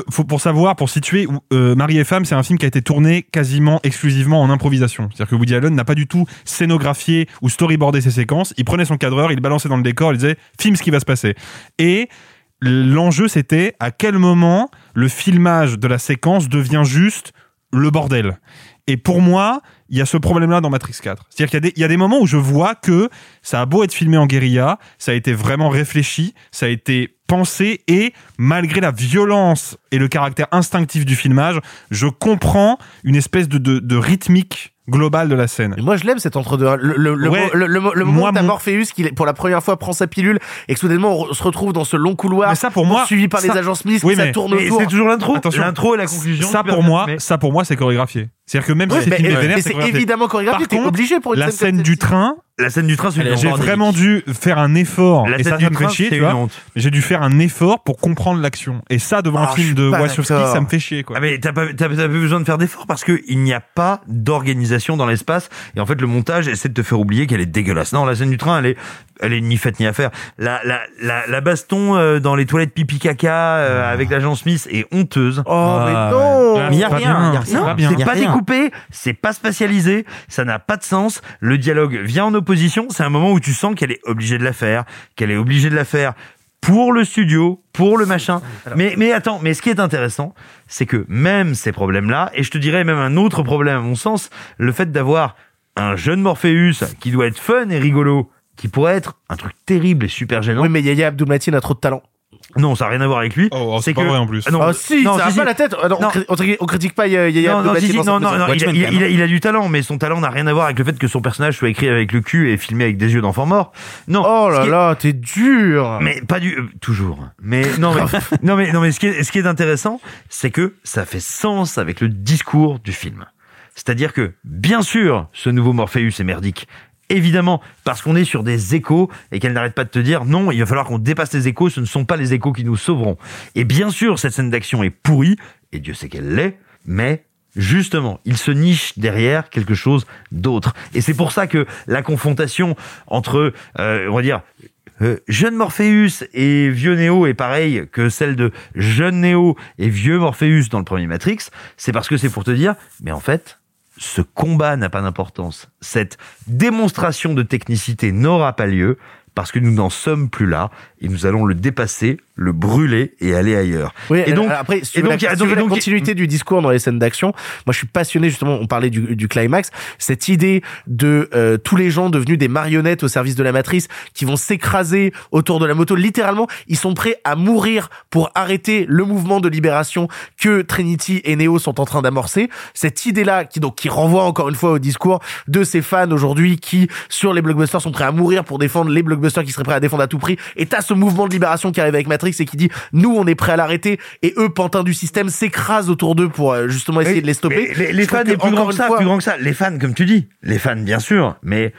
faut, pour savoir, pour situer, euh, Marie et femme, c'est un film qui a été tourné quasiment exclusivement en improvisation. C'est-à-dire que Woody Allen n'a pas du tout scénographié ou storyboardé ses séquences. Il prenait son cadreur, il balançait dans le décor, il disait film ce qui va se passer. Et l'enjeu, c'était à quel moment le filmage de la séquence devient juste le bordel. Et pour moi, il y a ce problème-là dans Matrix 4. C'est-à-dire qu'il y a des moments où je vois que ça a beau être filmé en guérilla, ça a été vraiment réfléchi, ça a été pensé, et malgré la violence et le caractère instinctif du filmage, je comprends une espèce de, de, de rythmique globale de la scène. Et moi, je l'aime cet entre-deux. Le, le, le, Ouais. mo- le, le mo- le moment où Morpheus qui, pour la première fois, prend sa pilule et que soudainement, on se retrouve dans ce long couloir. Mais ça, pour moi, suivi par ça- les agents Smith, Oui, qui ça mais- tourne Mais autour. c'est toujours l'intro Attention. L'intro et la conclusion. Ça pour moi, ça pour moi, c'est chorégraphié. C'est-à-dire que même si mais- c'est filmé mais vénère, c'est c'est chorégraphié. évidemment chorégraphié, t'es obligé pour une la scène scène du train, La scène du train, c'est une j'ai vraiment dû faire un effort. La et scène ça, du ça me fait chier, tu vois. J'ai dû faire un effort pour comprendre l'action. Et ça, devant Ah, un je film de Wachowski, ça me fait chier, quoi. Ah mais t'as pas, t'as, t'as pas besoin de faire d'efforts parce que il n'y a pas d'organisation dans l'espace et en fait le montage essaie de te faire oublier qu'elle est dégueulasse. Non, la scène du train, elle est, elle est ni faite ni à faire. La, la, la, la baston euh, dans les toilettes pipi caca euh, avec l'agent Smith est honteuse. Oh, mais Ah, non ouais. Mais il y a Pas rien, bien. il y a rien. Non, c'est pas découpé, c'est pas spatialisé, ça n'a pas de sens. Le dialogue vient en opposition. C'est un moment où tu sens qu'elle est obligée de la faire, qu'elle est obligée de la faire pour le studio, pour le machin. Mais, mais attends, mais ce qui est intéressant, c'est que même ces problèmes-là, et je te dirais même un autre problème à mon sens, le fait d'avoir un jeune Morpheus qui doit être fun et rigolo, qui pourrait être un truc terrible et super gênant. Oui, mais Yaya Abdul-Mateen a trop de talent. Non, ça n'a rien à voir avec lui. Oh, oh, c'est pas vrai en plus. Ah non, Ah si, non, ça a si, pas si. la tête. Ah non, Non. On, cri- on cri- on critique pas Yaya Non, non, non, il, a, il a- quand même. il a- il a du talent, mais son talent n'a rien à voir avec le fait que son personnage soit écrit avec le cul et filmé avec des yeux d'enfant mort. Non. Oh là là, t'es dur. Mais pas du euh, toujours. Mais non, mais (laughs) non, mais non, mais ce qui est, ce qui est intéressant, c'est que ça fait sens avec le discours du film. C'est-à-dire que, bien sûr, ce nouveau Morpheus est merdique. Évidemment, parce qu'on est sur des échos et qu'elle n'arrête pas de te dire non, il va falloir qu'on dépasse les échos, ce ne sont pas les échos qui nous sauveront. Et bien sûr, cette scène d'action est pourrie, et Dieu sait qu'elle l'est, mais justement, il se niche derrière quelque chose d'autre. Et c'est pour ça que la confrontation entre, euh, on va dire, euh, jeune Morpheus et vieux Néo est pareil que celle de jeune Néo et vieux Morpheus dans le premier Matrix, c'est parce que c'est pour te dire, mais en fait, ce combat n'a pas d'importance. Cette démonstration de technicité n'aura pas lieu parce que nous n'en sommes plus là et nous allons le dépasser, le brûler et aller ailleurs. Oui, et donc, après, si et donc, la, si donc- la donc- continuité du discours dans les scènes d'action, moi je suis passionné justement, on parlait du, du climax, cette idée de euh, tous les gens devenus des marionnettes au service de la matrice qui vont s'écraser autour de la moto, littéralement, ils sont prêts à mourir pour arrêter le mouvement de libération que Trinity et Neo sont en train d'amorcer. Cette idée-là qui donc qui renvoie encore une fois au discours de ces fans aujourd'hui qui sur les blockbusters sont prêts à mourir pour défendre les blockbusters qui seraient prêts à défendre à tout prix. Et t'as ce mouvement de libération qui arrive avec Matrix et qui dit nous on est prêts à l'arrêter et eux pantins du système s'écrasent autour d'eux pour euh, justement essayer Mais- de les stopper. Les, fans, est plus grand que ça, fois- plus grand que ça. Les fans, comme tu dis, les fans, bien sûr, mais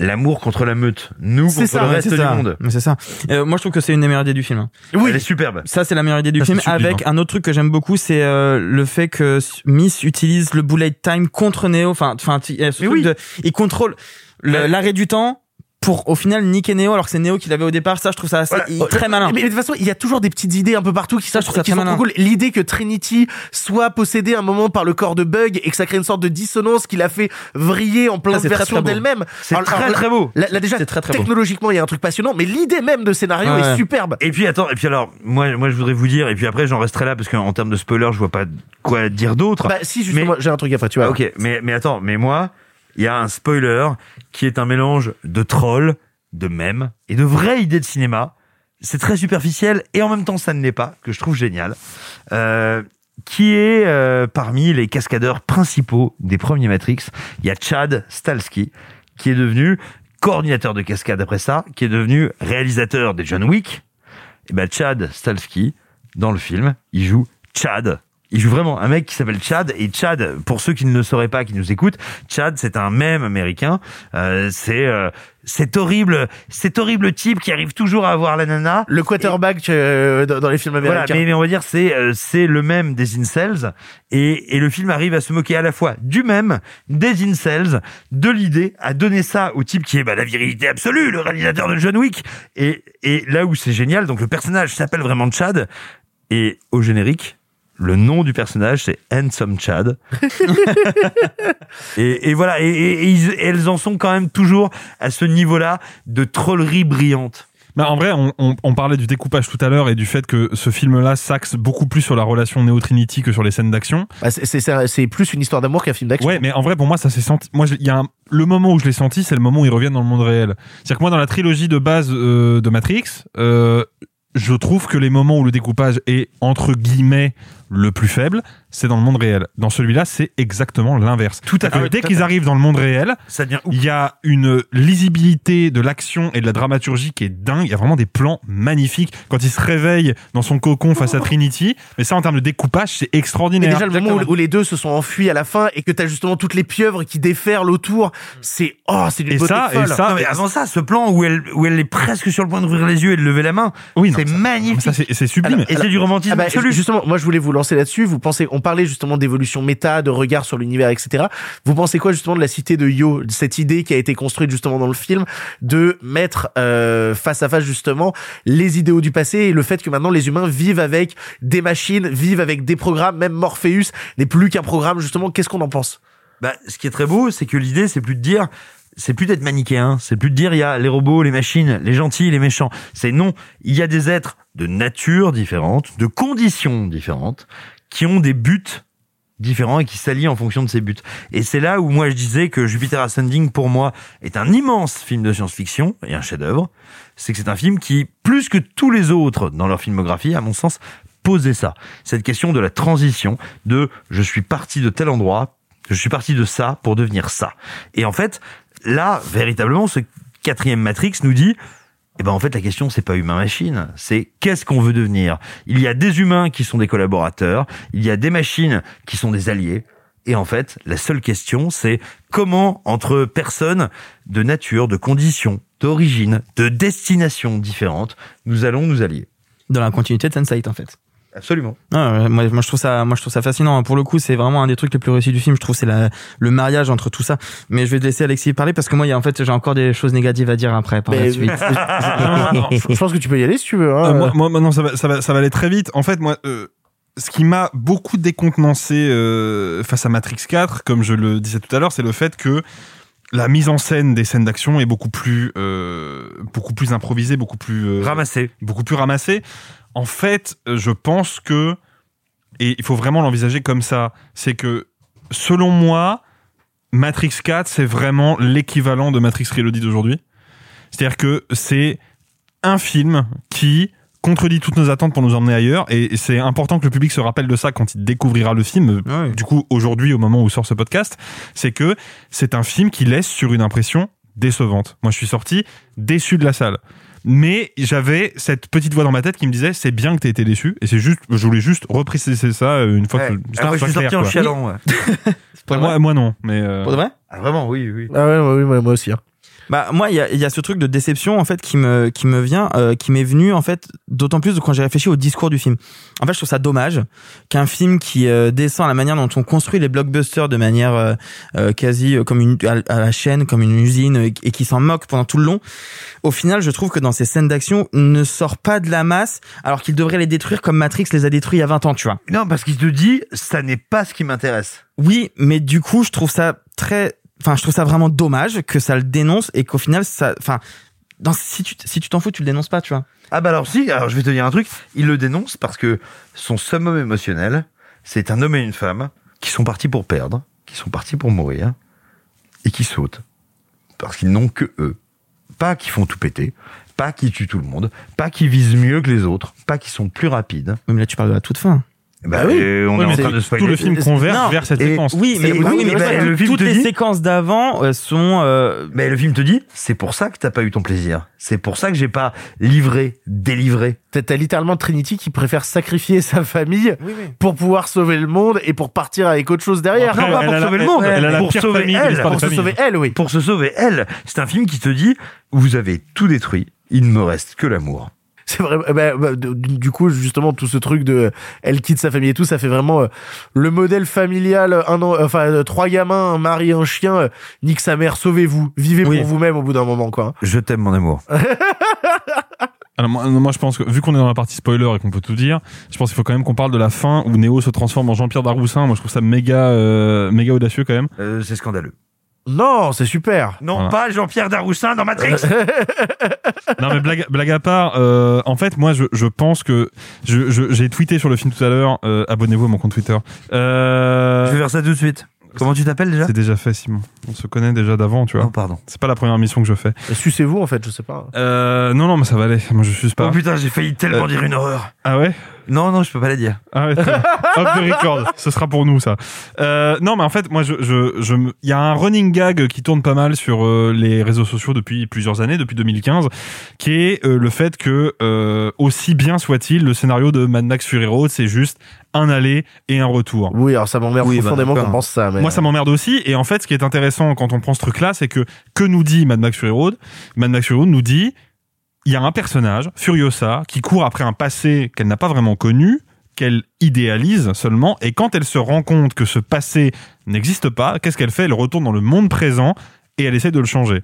l'amour contre la meute, nous contre ça, le reste du ça. monde. Mais c'est ça. Euh, moi, je trouve que c'est une des meilleures idées du film. hein. Oui. Elle est superbe. Ça, c'est la meilleure idée du Ça, film. Avec un autre truc que j'aime beaucoup, c'est euh, le fait que Miss utilise le bullet time contre Neo. Enfin, enfin, il y a ce Mais truc oui. de, il contrôle l'arrêt du temps pour au final niquer Neo alors que c'est Neo qui l'avait au départ. Ça, je trouve ça assez, Voilà. très malin. Mais, mais de toute façon, il y a toujours des petites idées un peu partout qui Ça, sont, je trouve ça qui très sont malin. trop cool. L'idée que Trinity soit possédée un moment par le corps de Bug et que ça crée une sorte de dissonance qui la fait vriller en plein de c'est très, versions très beau. d'elle-même. C'est Alors- très alors, très beau. Là, là, déjà, C'est très, très beau. technologiquement, il y a un truc passionnant, mais l'idée même de scénario Ouais. est superbe. Et puis attends, et puis alors, moi, moi je voudrais vous dire, et puis après j'en resterai là parce qu'en termes de spoiler, je vois pas quoi dire d'autre. Bah, si, justement, j'ai un truc à faire, tu vois. Ok, mais, mais attends, mais moi, il y a un spoiler qui est un mélange de troll, de mème et de vraies idées de cinéma. C'est très superficiel et en même temps ça ne l'est pas, que je trouve génial. Euh, qui est euh, parmi les cascadeurs principaux des premiers Matrix. Il y a Chad Stalski, qui est devenu coordinateur de cascade après ça, qui est devenu réalisateur des John Wick. Et ben Chad Stalski, dans le film, il joue Chad. Il joue vraiment un mec qui s'appelle Chad et Chad, pour ceux qui ne le sauraient pas, qui nous écoutent, Chad c'est un mème américain. Euh, c'est euh, cet horrible, cet horrible type qui arrive toujours à avoir la nana. Le quarterback euh, dans dans les films Voilà, américains. mais, mais on va dire c'est euh, c'est le même des incels et, et le film arrive à se moquer à la fois du même des incels, de l'idée à donner ça au type qui est bah, la virilité absolue, le réalisateur de John Wick et et là où c'est génial, donc le personnage s'appelle vraiment Chad et au générique le nom du personnage, c'est Handsome Chad. (laughs) et, et voilà, et, et- et ils- et elles en sont quand même toujours à ce niveau-là de trollerie brillante. Bah, en vrai, on, on- on parlait du découpage tout à l'heure et du fait que ce film-là s'axe beaucoup plus sur la relation Neo-Trinity que sur les scènes d'action. Bah, c'est- plus une histoire d'amour qu'un film d'action. Ouais, mais en vrai, pour moi, ça s'est senti. Moi, il y a un- le moment où je l'ai senti, c'est le moment où ils reviennent dans le monde réel. C'est-à-dire que moi, dans la trilogie de base euh, de Matrix, euh, je trouve que les moments où le découpage est entre guillemets le plus faible, c'est dans le monde réel. Dans celui-là, c'est exactement l'inverse. Tout à fait. que Dès qu'ils arrivent dans le monde réel, Ça devient ouf. il y a une lisibilité de l'action et de la dramaturgie qui est dingue. Il y a vraiment des plans magnifiques. Quand il se réveille dans son cocon face à Trinity, mais ça, en termes de découpage, c'est Mais extraordinaire. déjà, le moment où, où les deux se sont enfuis à la fin et que t'as justement toutes les pieuvres qui déferlent autour, c'est oh, c'est Et beauté ça, et folle. ça, Non, mais avant ça, ce plan où elle, où elle est presque sur le point d'ouvrir les yeux et de lever la main, Oui, c'est magnifique. C'est c'est sublime. Alors, et c'est du romantisme Ah bah, absolu. Justement, moi je voulais vous lancer là-dessus. Vous pensez, on parlait justement d'évolution méta, de regard sur l'univers, etc. Vous pensez quoi justement de la cité de Yo, cette idée qui a été construite justement dans le film de mettre euh, face à face justement les idéaux du passé et le fait que maintenant les humains vivent avec des machines, vivent avec des programmes, même Morpheus n'est plus qu'un programme justement? Qu'est-ce qu'on en pense? Bah, ce qui est très beau, c'est que l'idée, c'est plus de dire, c'est plus d'être manichéen, c'est plus de dire il y a les robots, les machines, les gentils, les méchants. C'est non, il y a des êtres de nature différente, de conditions différentes, qui ont des buts différents et qui s'allient en fonction de ces buts. Et c'est là où moi je disais que Jupiter Ascending pour moi est un immense film de science-fiction et un chef-d'œuvre. C'est que c'est un film qui, plus que tous les autres dans leur filmographie, à mon sens, posait ça. Cette question de la transition, de je suis parti de tel endroit, je suis parti de ça pour devenir ça. Et en fait, là, véritablement, ce quatrième Matrix nous dit, eh ben en fait la question c'est pas humain-machine, c'est qu'est-ce qu'on veut devenir? Il y a des humains qui sont des collaborateurs, il y a des machines qui sont des alliés. Et en fait, la seule question, c'est comment, entre personnes de nature, de conditions, d'origine, de destination différentes, nous allons nous allier. Dans la continuité de Sense8, en fait. Absolument. Ah, ouais, moi, moi, je trouve ça, moi, je trouve ça fascinant. Pour le coup, c'est vraiment un des trucs les plus réussis du film. Je trouve c'est la, le mariage entre tout ça. Mais je vais te laisser Alexis parler parce que moi, il y a, en fait, j'ai encore des choses négatives à dire après, par la Mais- suite. (laughs) Je pense que tu peux y aller si tu veux. hein. Euh, moi, moi, non, ça va, ça va, ça va aller très vite. En fait, moi, euh, ce qui m'a beaucoup décontenancé euh, face à Matrix 4, comme je le disais tout à l'heure, c'est le fait que la mise en scène des scènes d'action est beaucoup plus, euh, beaucoup plus improvisée, beaucoup plus euh, Ramassé. beaucoup plus ramassée. En fait, euh, je pense que et il faut vraiment l'envisager comme ça, c'est que selon moi, Matrix 4, c'est vraiment l'équivalent de Matrix Reloaded d'aujourd'hui. C'est-à-dire que c'est un film qui contredit toutes nos attentes pour nous emmener ailleurs et c'est important que le public se rappelle de ça quand il découvrira le film Ouais. du coup aujourd'hui au moment où sort ce podcast c'est que c'est un film qui laisse sur une impression décevante moi je suis sorti déçu de la salle mais j'avais cette petite voix dans ma tête qui me disait c'est bien que t'aies été déçu et c'est juste je voulais juste repréciser ça euh, une fois Ouais. que Ah, moi, je suis sorti en chialant. ouais. (laughs) Pour moi, moi non mais euh, Pour de vrai? Ah, vraiment, oui, oui. Ah ouais, ouais, ouais, moi aussi. hein. Bah moi il y a, il y a ce truc de déception en fait qui me qui me vient euh, qui m'est venu en fait d'autant plus quand j'ai réfléchi au discours du film. En fait je trouve ça dommage qu'un film qui euh, descend à la manière dont on construit les blockbusters de manière euh, euh, quasi euh, comme une à, la chaîne comme une usine et qui s'en moque pendant tout le long. Au final je trouve que dans ces scènes d'action ne sort pas de la masse alors qu'il devrait les détruire comme Matrix les a détruits il y a 20 ans tu vois. Non, parce qu'il te dit, ça n'est pas ce qui m'intéresse. Oui, mais du coup, je trouve ça très, enfin, je trouve ça vraiment dommage que ça le dénonce et qu'au final, ça, enfin, dans, si tu, si tu t'en fous, tu le dénonces pas, tu vois. Ah bah alors si, alors je vais te dire un truc, il le dénonce parce que son summum émotionnel, c'est un homme et une femme qui sont partis pour perdre, qui sont partis pour mourir, et qui sautent. Parce qu'ils n'ont que eux. Pas qu'ils font tout péter, pas qu'ils tuent tout le monde, pas qu'ils visent mieux que les autres, pas qu'ils sont plus rapides. Mais là, tu parles de la toute fin. Bah oui. on Oui, est en mais train de tout spoiler. le film converge Non, vers cette et- séquence. Oui, mais, oui, mais mais bah, le film toutes te les dit- séquences d'avant euh, sont. euh, Mais le film te dit, c'est pour ça que t'as pas eu ton plaisir. C'est pour ça que j'ai pas livré, délivré. T'as littéralement Trinity qui préfère sacrifier sa famille pour pouvoir sauver le monde et pour partir avec autre chose derrière. Après, non, pas elle pour la- sauver le monde, elle pour sauver elle, pour se sauver elle, oui. Pour se sauver elle. C'est un film qui te dit, vous avez tout détruit, il ne me reste que l'amour. C'est vrai. bah, bah, du du coup, justement, tout ce truc de elle quitte sa famille et tout, ça fait vraiment euh, le modèle familial. Un an, enfin, euh, trois gamins, un mari, un chien. euh, nique sa mère, sauvez-vous, vivez Oui. pour vous-même au bout d'un moment, quoi. Je t'aime mon amour. (laughs) Alors, moi, moi, je pense que vu qu'on est dans la partie spoiler et qu'on peut tout dire, je pense qu'il faut quand même qu'on parle de la fin où Neo se transforme en Jean-Pierre Daroussin. Moi, je trouve ça méga, euh, méga audacieux quand même. Euh, c'est scandaleux. Non, c'est super. Non, Voilà. pas Jean-Pierre Daroussin dans Matrix. (laughs) Non mais blague, blague à part, euh, en fait moi je, je pense que je- je- j'ai tweeté sur le film tout à l'heure. euh, Abonnez-vous à mon compte Twitter. Euh, Je vais faire ça tout de suite. Comment tu t'appelles déjà c'est déjà fait Simon. On se connaît déjà d'avant, tu vois. Oh, pardon. C'est pas la première mission que je fais. Sucez-vous, en fait, je sais pas. Euh, non non mais ça va aller. Moi je suis pas. Oh putain, j'ai failli tellement Euh, dire une horreur. Ah ouais. Non, non, je peux pas la dire. Ah ouais, très bien. (laughs) Hop de record, ce sera pour nous ça. Euh, non mais en fait moi je je je me- il y a un running gag qui tourne pas mal sur euh, les réseaux sociaux depuis plusieurs années, depuis 2015, qui est euh, le fait que euh, aussi bien soit-il le scénario de Mad Max Fury Road c'est juste un aller et un retour. Oui, alors ça m'emmerde Oui, bah, profondément qu'on pense ça. Mais... Moi, ça m'emmerde aussi. Et en fait, ce qui est intéressant quand on prend ce truc-là, c'est que que nous dit Mad Max Fury Road? Mad Max Fury Road nous dit il y a un personnage, Furiosa, qui court après un passé qu'elle n'a pas vraiment connu, qu'elle idéalise seulement, et quand elle se rend compte que ce passé n'existe pas, qu'est-ce qu'elle fait? Elle retourne dans le monde présent et elle essaie de le changer.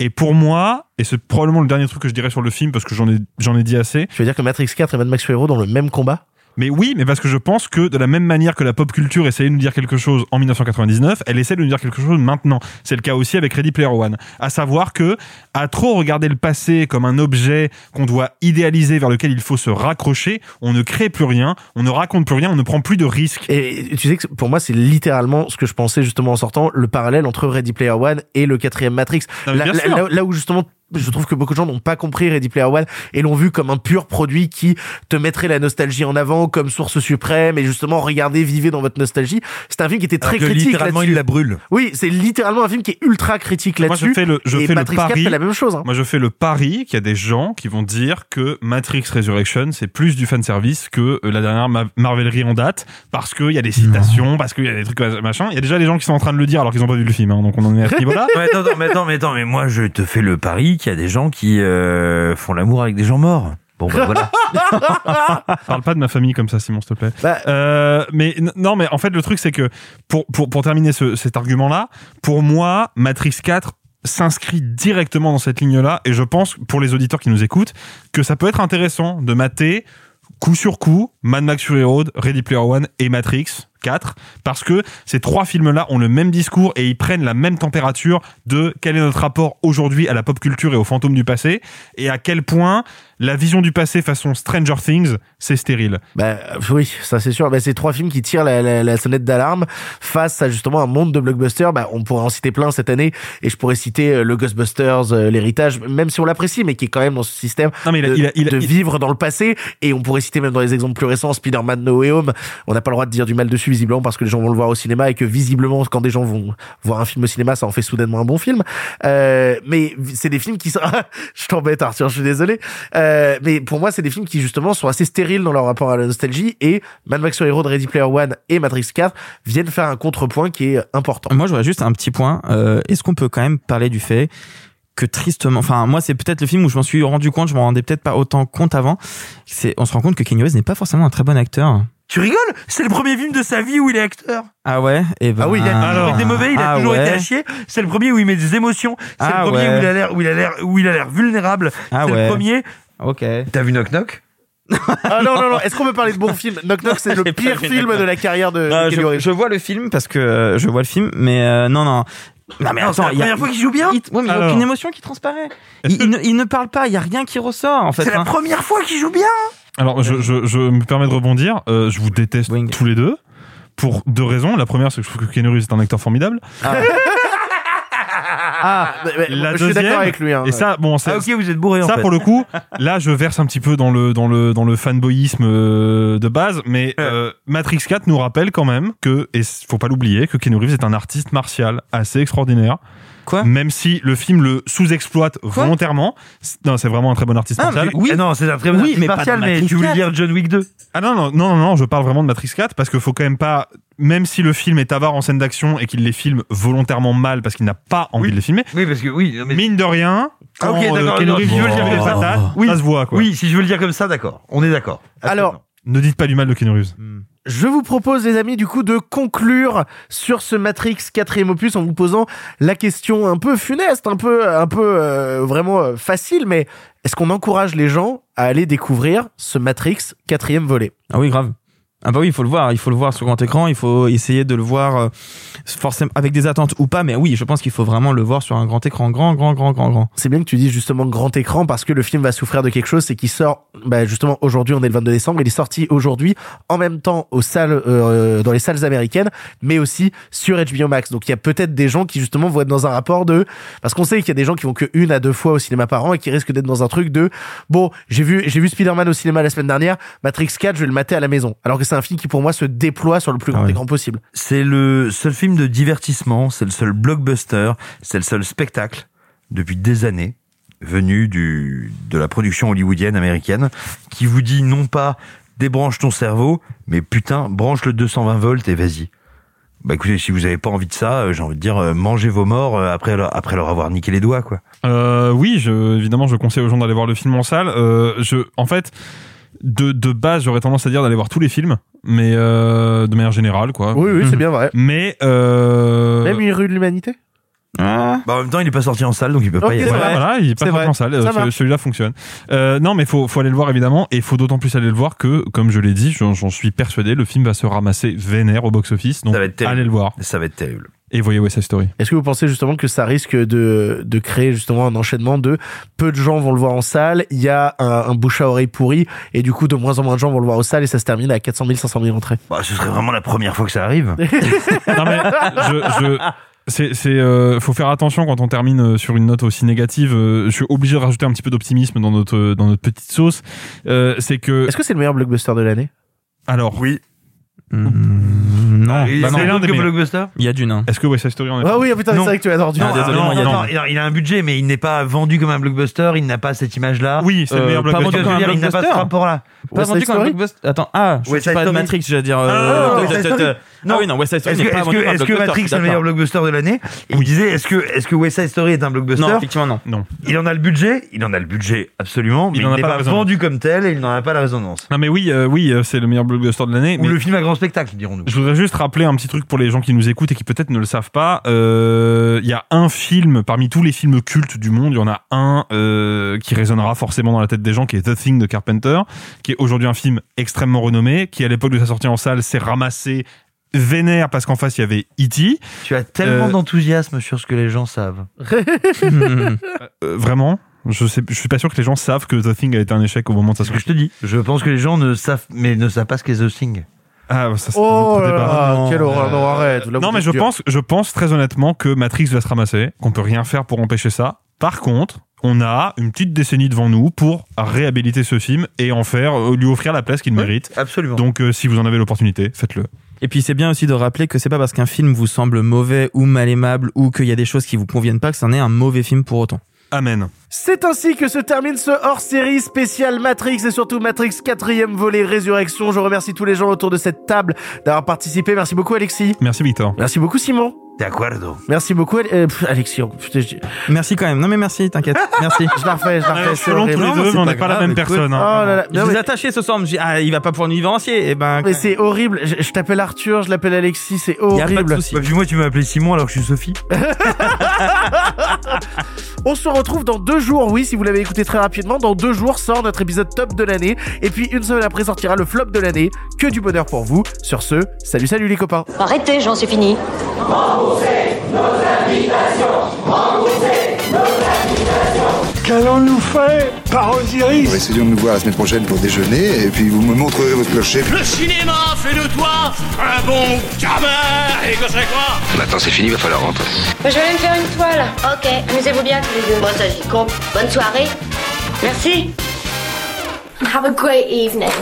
Et pour moi, et c'est probablement le dernier truc que je dirais sur le film parce que j'en ai j'en ai dit assez, Tu veux dire que Matrix 4 et Mad Max Fury Road dans le même combat? Mais oui, mais parce que je pense que de la même manière que la pop culture essayait de nous dire quelque chose en 1999, elle essaie de nous dire quelque chose maintenant. C'est le cas aussi avec Ready Player One. À savoir que, à trop regarder le passé comme un objet qu'on doit idéaliser vers lequel il faut se raccrocher, on ne crée plus rien, on ne raconte plus rien, on ne prend plus de risques. Et tu sais que pour moi, c'est littéralement ce que je pensais justement en sortant, le parallèle entre Ready Player One et le quatrième Matrix. Là où justement, je trouve que beaucoup de gens n'ont pas compris Ready Player One et l'ont vu comme un pur produit qui te mettrait la nostalgie en avant comme source suprême et justement regardez, vivez dans votre nostalgie. C'est un film qui était très Alors que critique littéralement, là-dessus. il la brûle. Oui, c'est littéralement un film qui est ultra critique Moi, là-dessus. je fais le, je et fais le Matrix 4 pari. fait la même chose. hein. Moi, je fais le pari qu'il y a des gens qui vont dire que Matrix Resurrection, c'est plus du fanservice que euh, la dernière Ma- Marvelerie en date, parce qu'il y a des citations, parce qu'il y a des trucs machin. Il y a déjà des gens qui sont en train de le dire alors qu'ils n'ont pas vu le film, hein, donc on en est à ce niveau-là. mais attends, attends, mais attends, mais attends, mais moi je te fais le pari qu'il y a des gens qui euh, font l'amour avec des gens morts. Bon, bah voilà. (laughs) Parle pas de ma famille comme ça, Simon, s'il te plaît. Bah, Euh, mais non, mais en fait, le truc, c'est que pour, pour, pour terminer ce, cet argument-là, pour moi, Matrix 4 s'inscrit directement dans cette ligne-là, et je pense, pour les auditeurs qui nous écoutent, que ça peut être intéressant de mater coup sur coup Mad Max Fury Road, Ready Player One et Matrix 4, parce que ces trois films-là ont le même discours et ils prennent la même température de quel est notre rapport aujourd'hui à la pop culture et aux fantômes du passé, et à quel point la vision du passé façon Stranger Things, c'est stérile. Bah oui, ça c'est sûr. Bah, c'est trois films qui tirent la, la, la sonnette d'alarme face à justement un monde de blockbusters. Bah, on pourrait en citer plein cette année, et je pourrais citer euh, le Ghostbusters, euh, l'héritage, même si on l'apprécie, mais qui est quand même dans ce système Non, mais il a- de, il a- il a- de il- vivre dans le passé. Et on pourrait citer même dans les exemples plus récents, Spider-Man No Way Home. On n'a pas le droit de dire du mal dessus visiblement parce que les gens vont le voir au cinéma et que visiblement quand des gens vont voir un film au cinéma, ça en fait soudainement un bon film. Euh, mais c'est des films qui sont, (laughs) je t'embête Arthur, je suis désolé. Euh, mais pour moi, c'est des films qui justement sont assez stériles dans leur rapport à la nostalgie et Mad Max Fury Road, Ready Player One et Matrix 4 viennent faire un contrepoint qui est important. Moi, j'aurais juste un petit point. Euh, Est-ce qu'on peut quand même parler du fait que tristement, enfin moi c'est peut-être le film où je m'en suis rendu compte, je m'en rendais peut-être pas autant compte avant. C'est, on se rend compte que Kenny West n'est pas forcément un très bon acteur. tu rigoles? C'est le premier film de sa vie où il est acteur. Ah ouais? Et ben, Ah oui, il a toujours été mauvais, il a ah toujours ouais. été à chier. C'est le premier où il met des émotions. C'est Ah le premier ouais. où il a l'air, où il a l'air, où il a l'air vulnérable. Ah c'est ouais. le premier. Ok. T'as vu Knock Knock? Ah non, non, non, est-ce qu'on peut parler de bons films Knock Knock, c'est le (laughs) pire film Knock de la carrière de Ah, Kelly je, vois le film parce que euh, je vois le film, mais euh, non non. Non mais Non, c'est attends, la il y a, première fois qu'il joue bien? il, ouais, mais il y a aucune émotion qui transparaît. Il, il ne, il ne parle pas, il y a rien qui ressort en fait. C'est la hein. première fois qu'il joue bien? Alors, je, je, je me permets de rebondir. Euh, je vous déteste Wing. tous les deux. Pour deux raisons. La première, c'est que je trouve que Keanu Reeves est un acteur formidable. Ah, (laughs) mais- mais La je suis deuxième, d'accord avec lui. hein. Et ça, bon, c'est- Ah ok, vous êtes bourré en ça fait. pour le coup, (laughs) là je verse un petit peu dans le dans le dans le fanboyisme euh, de base, mais euh, Matrix 4 nous rappelle quand même que et faut pas l'oublier que Keanu Reeves est un artiste martial assez extraordinaire. Quoi Même si le film le sous-exploite volontairement, non, c'est vraiment un très bon artiste Ah, martial. mais oui. Ah non, c'est un très bon Oui, artiste mais pas martial, mais Matrix tu voulais 4. dire John Wick 2 Ah non, non, non, non, non, je parle vraiment de Matrix 4 parce qu'il faut quand même pas, même si le film est avare en scène d'action et qu'il les filme volontairement mal parce qu'il n'a pas envie Oui. de les filmer, Oui, parce que oui, mais- mine de rien, Ah, quand ok, euh, d'accord, Reeves si je veux le dire des comme ça. Oui. ça se voit quoi. Oui, si je veux le dire comme ça, d'accord. On est d'accord. Alors, Ne dites pas du mal de Keanu Reeves. Je vous propose, les amis, du coup, de conclure sur ce Matrix quatrième opus en vous posant la question un peu funeste, un peu, un peu euh, vraiment euh, facile, mais est-ce qu'on encourage les gens à aller découvrir ce Matrix quatrième volet? Ah oui, grave. Ah bah oui, il faut le voir, il faut le voir sur grand écran, il faut essayer de le voir euh, forcément avec des attentes ou pas, mais oui, je pense qu'il faut vraiment le voir sur un grand écran, grand, grand, grand, grand, grand. C'est bien que tu dis justement grand écran parce que le film va souffrir de quelque chose, c'est qu'il sort, bah, justement aujourd'hui, on est le 22 décembre, il est sorti aujourd'hui en même temps aux salles, euh, dans les salles américaines, mais aussi sur HBO Max. Donc il y a peut-être des gens qui justement vont être dans un rapport de, parce qu'on sait qu'il y a des gens qui vont que une à deux fois au cinéma par an et qui risquent d'être dans un truc de, bon, j'ai vu, j'ai vu Spider-Man au cinéma la semaine dernière, Matrix 4, je vais le mater à la maison. Alors que c'est un film qui pour moi se déploie sur le plus grand Ah ouais. écran possible. C'est le seul film de divertissement, c'est le seul blockbuster, c'est le seul spectacle depuis des années venu du de la production hollywoodienne américaine qui vous dit non pas débranche ton cerveau, mais putain branche le 220 volts et vas-y. Bah écoutez, si vous avez pas envie de ça, euh, j'ai envie de dire euh, mangez vos morts euh, après leur, après leur avoir niqué les doigts quoi. Euh, oui, je, évidemment, je conseille aux gens d'aller voir le film en salle. Euh, je, en fait, de, de base, j'aurais tendance à dire d'aller voir tous les films, mais euh, de manière générale, quoi. Oui, oui, c'est bien vrai. Mais euh, Même une rue de l'humanité? Ah, Bah en même temps, il est pas sorti en salle donc il peut pas y aller. voilà, voilà, il est pas sorti vrai. en salle. Euh. Celui-là fonctionne. Euh, non, mais faut, faut aller le voir évidemment, et il faut d'autant plus aller le voir que, comme je l'ai dit, j'en j'en suis persuadé, le film va se ramasser vénère au box-office. Donc Ça va être terrible. allez le voir Ça va être terrible. Et voyez West Side Story. Est-ce que vous pensez justement que ça risque de, de créer justement un enchaînement de peu de gens vont le voir en salle, il y a un, un bouche à oreille pourri et du coup de moins en moins de gens vont le voir en salle et ça se termine à 400 000, 500 000 entrées Bah ce serait vraiment la première fois que ça arrive. (laughs) non mais je, je c'est c'est euh, faut faire attention quand on termine euh, sur une note aussi négative. Euh, je suis obligé de rajouter un petit peu d'optimisme dans notre dans notre petite sauce. Euh, c'est que Est-ce que c'est le meilleur blockbuster de l'année? Alors Oui. mm, non, Et bah c'est non. l'un l'un des des meilleurs. blockbuster il y a d'une. hein. est-ce que West Side Story en est Ah oui, putain, c'est vrai que tu. Ah, désolé, moi, il y a non, deux. non, il a un budget, mais il n'est pas vendu comme un blockbuster. Il n'a pas cette image-là. Oui, c'est le Euh, meilleur pas vois blockbuster. je veux comme un il n'a pas ce blockbuster. rapport-là. Pas vendu comme un blockbuster. Attends, ah, je Side pas de Story. Matrix, j'allais dire. Non. Ah oui, non, West Side Story Est-ce n'est que, pas est-ce que, est-ce que blockbuster, Matrix est le meilleur blockbuster de l'année? Il disait, est-ce que, est-ce que West Side Story est un blockbuster? Non, effectivement, non. Non. Il en a le budget, il en a le budget absolument, mais Il il, n'est pas la pas, résonance. vendu comme tel et il n'en a pas la résonance. Non mais oui, euh, oui, euh, c'est le meilleur blockbuster de l'année. Ou mais le film à grand spectacle, dirons-nous. Je voudrais juste rappeler un petit truc pour les gens qui nous écoutent et qui peut-être ne le savent pas. Euh, Il y a un film parmi tous les films cultes du monde, il y en a un euh, qui résonnera forcément dans la tête des gens, qui est The Thing de Carpenter, qui est aujourd'hui un film extrêmement renommé, qui à l'époque de sa sortie en salle s'est ramassé vénère parce qu'en face il y avait E.T. Tu as tellement Euh, d'enthousiasme sur ce que les gens savent. (laughs) Euh, vraiment je, sais, je suis pas sûr que les gens savent que The Thing a été un échec au moment de sa C'est ce que sortie. je te dis. Je pense que les gens ne savent, mais ne savent pas ce qu'est The Thing. Ah, ça, c'est un Oh autre là débat. là, Non. quelle horreur, non arrête. Là, Non, mais je dur. pense, je pense très honnêtement que Matrix va se ramasser, qu'on peut rien faire pour empêcher ça. Par contre, on a une petite décennie devant nous pour réhabiliter ce film et en faire, euh, lui offrir la place qu'il mérite. Absolument. Donc, euh, si vous en avez l'opportunité, faites-le. Et puis c'est bien aussi de rappeler que c'est pas parce qu'un film vous semble mauvais ou mal aimable ou qu'il y a des choses qui vous conviennent pas que c'en est un mauvais film pour autant. Amen. C'est ainsi que se termine ce hors-série spécial Matrix et surtout Matrix 4ème volet Résurrection. Je remercie tous les gens autour de cette table d'avoir participé. Merci beaucoup Alexis. Merci Victor. Merci beaucoup Simon. De acuerdo. Merci beaucoup euh, pff, Alexis. oh, putain, je, Merci quand même. Non mais merci, t'inquiète. (laughs) Merci. je la refais, je la refais. c'est selon horrible. tous les Non, deux, c'est on pas n'est pas la grave, même écoute. personne. Oh hein. là là. Je Non, vous ai mais, attaché ce soir. je me dis, ah, il va pas pouvoir nous vivre entier. Et ben. mais c'est horrible. Je, je t'appelle Arthur, je l'appelle Alexis, c'est y a pas de horrible. souci. Bah, puis moi, tu m'as appelé Simon alors que je suis Sophie. (laughs) On se retrouve dans deux jours, oui, si vous l'avez écouté très rapidement. Dans deux jours sort notre épisode top de l'année. Et puis une semaine après sortira le flop de l'année. Que du bonheur pour vous. Sur ce, salut, salut les copains. Arrêtez, j'en suis fini. Qu'allons-nous faire par Osiris Essayons de nous voir la semaine prochaine pour déjeuner, et puis vous me montrerez votre clocher. Le cinéma fait de toi un bon gamin Et que c'est quoi? Maintenant c'est fini, il va falloir rentrer. Je vais aller me faire une toile. Ok, amusez-vous bien tous les deux. Bon, ça j'y compte. Bonne soirée. Merci. Have a great evening.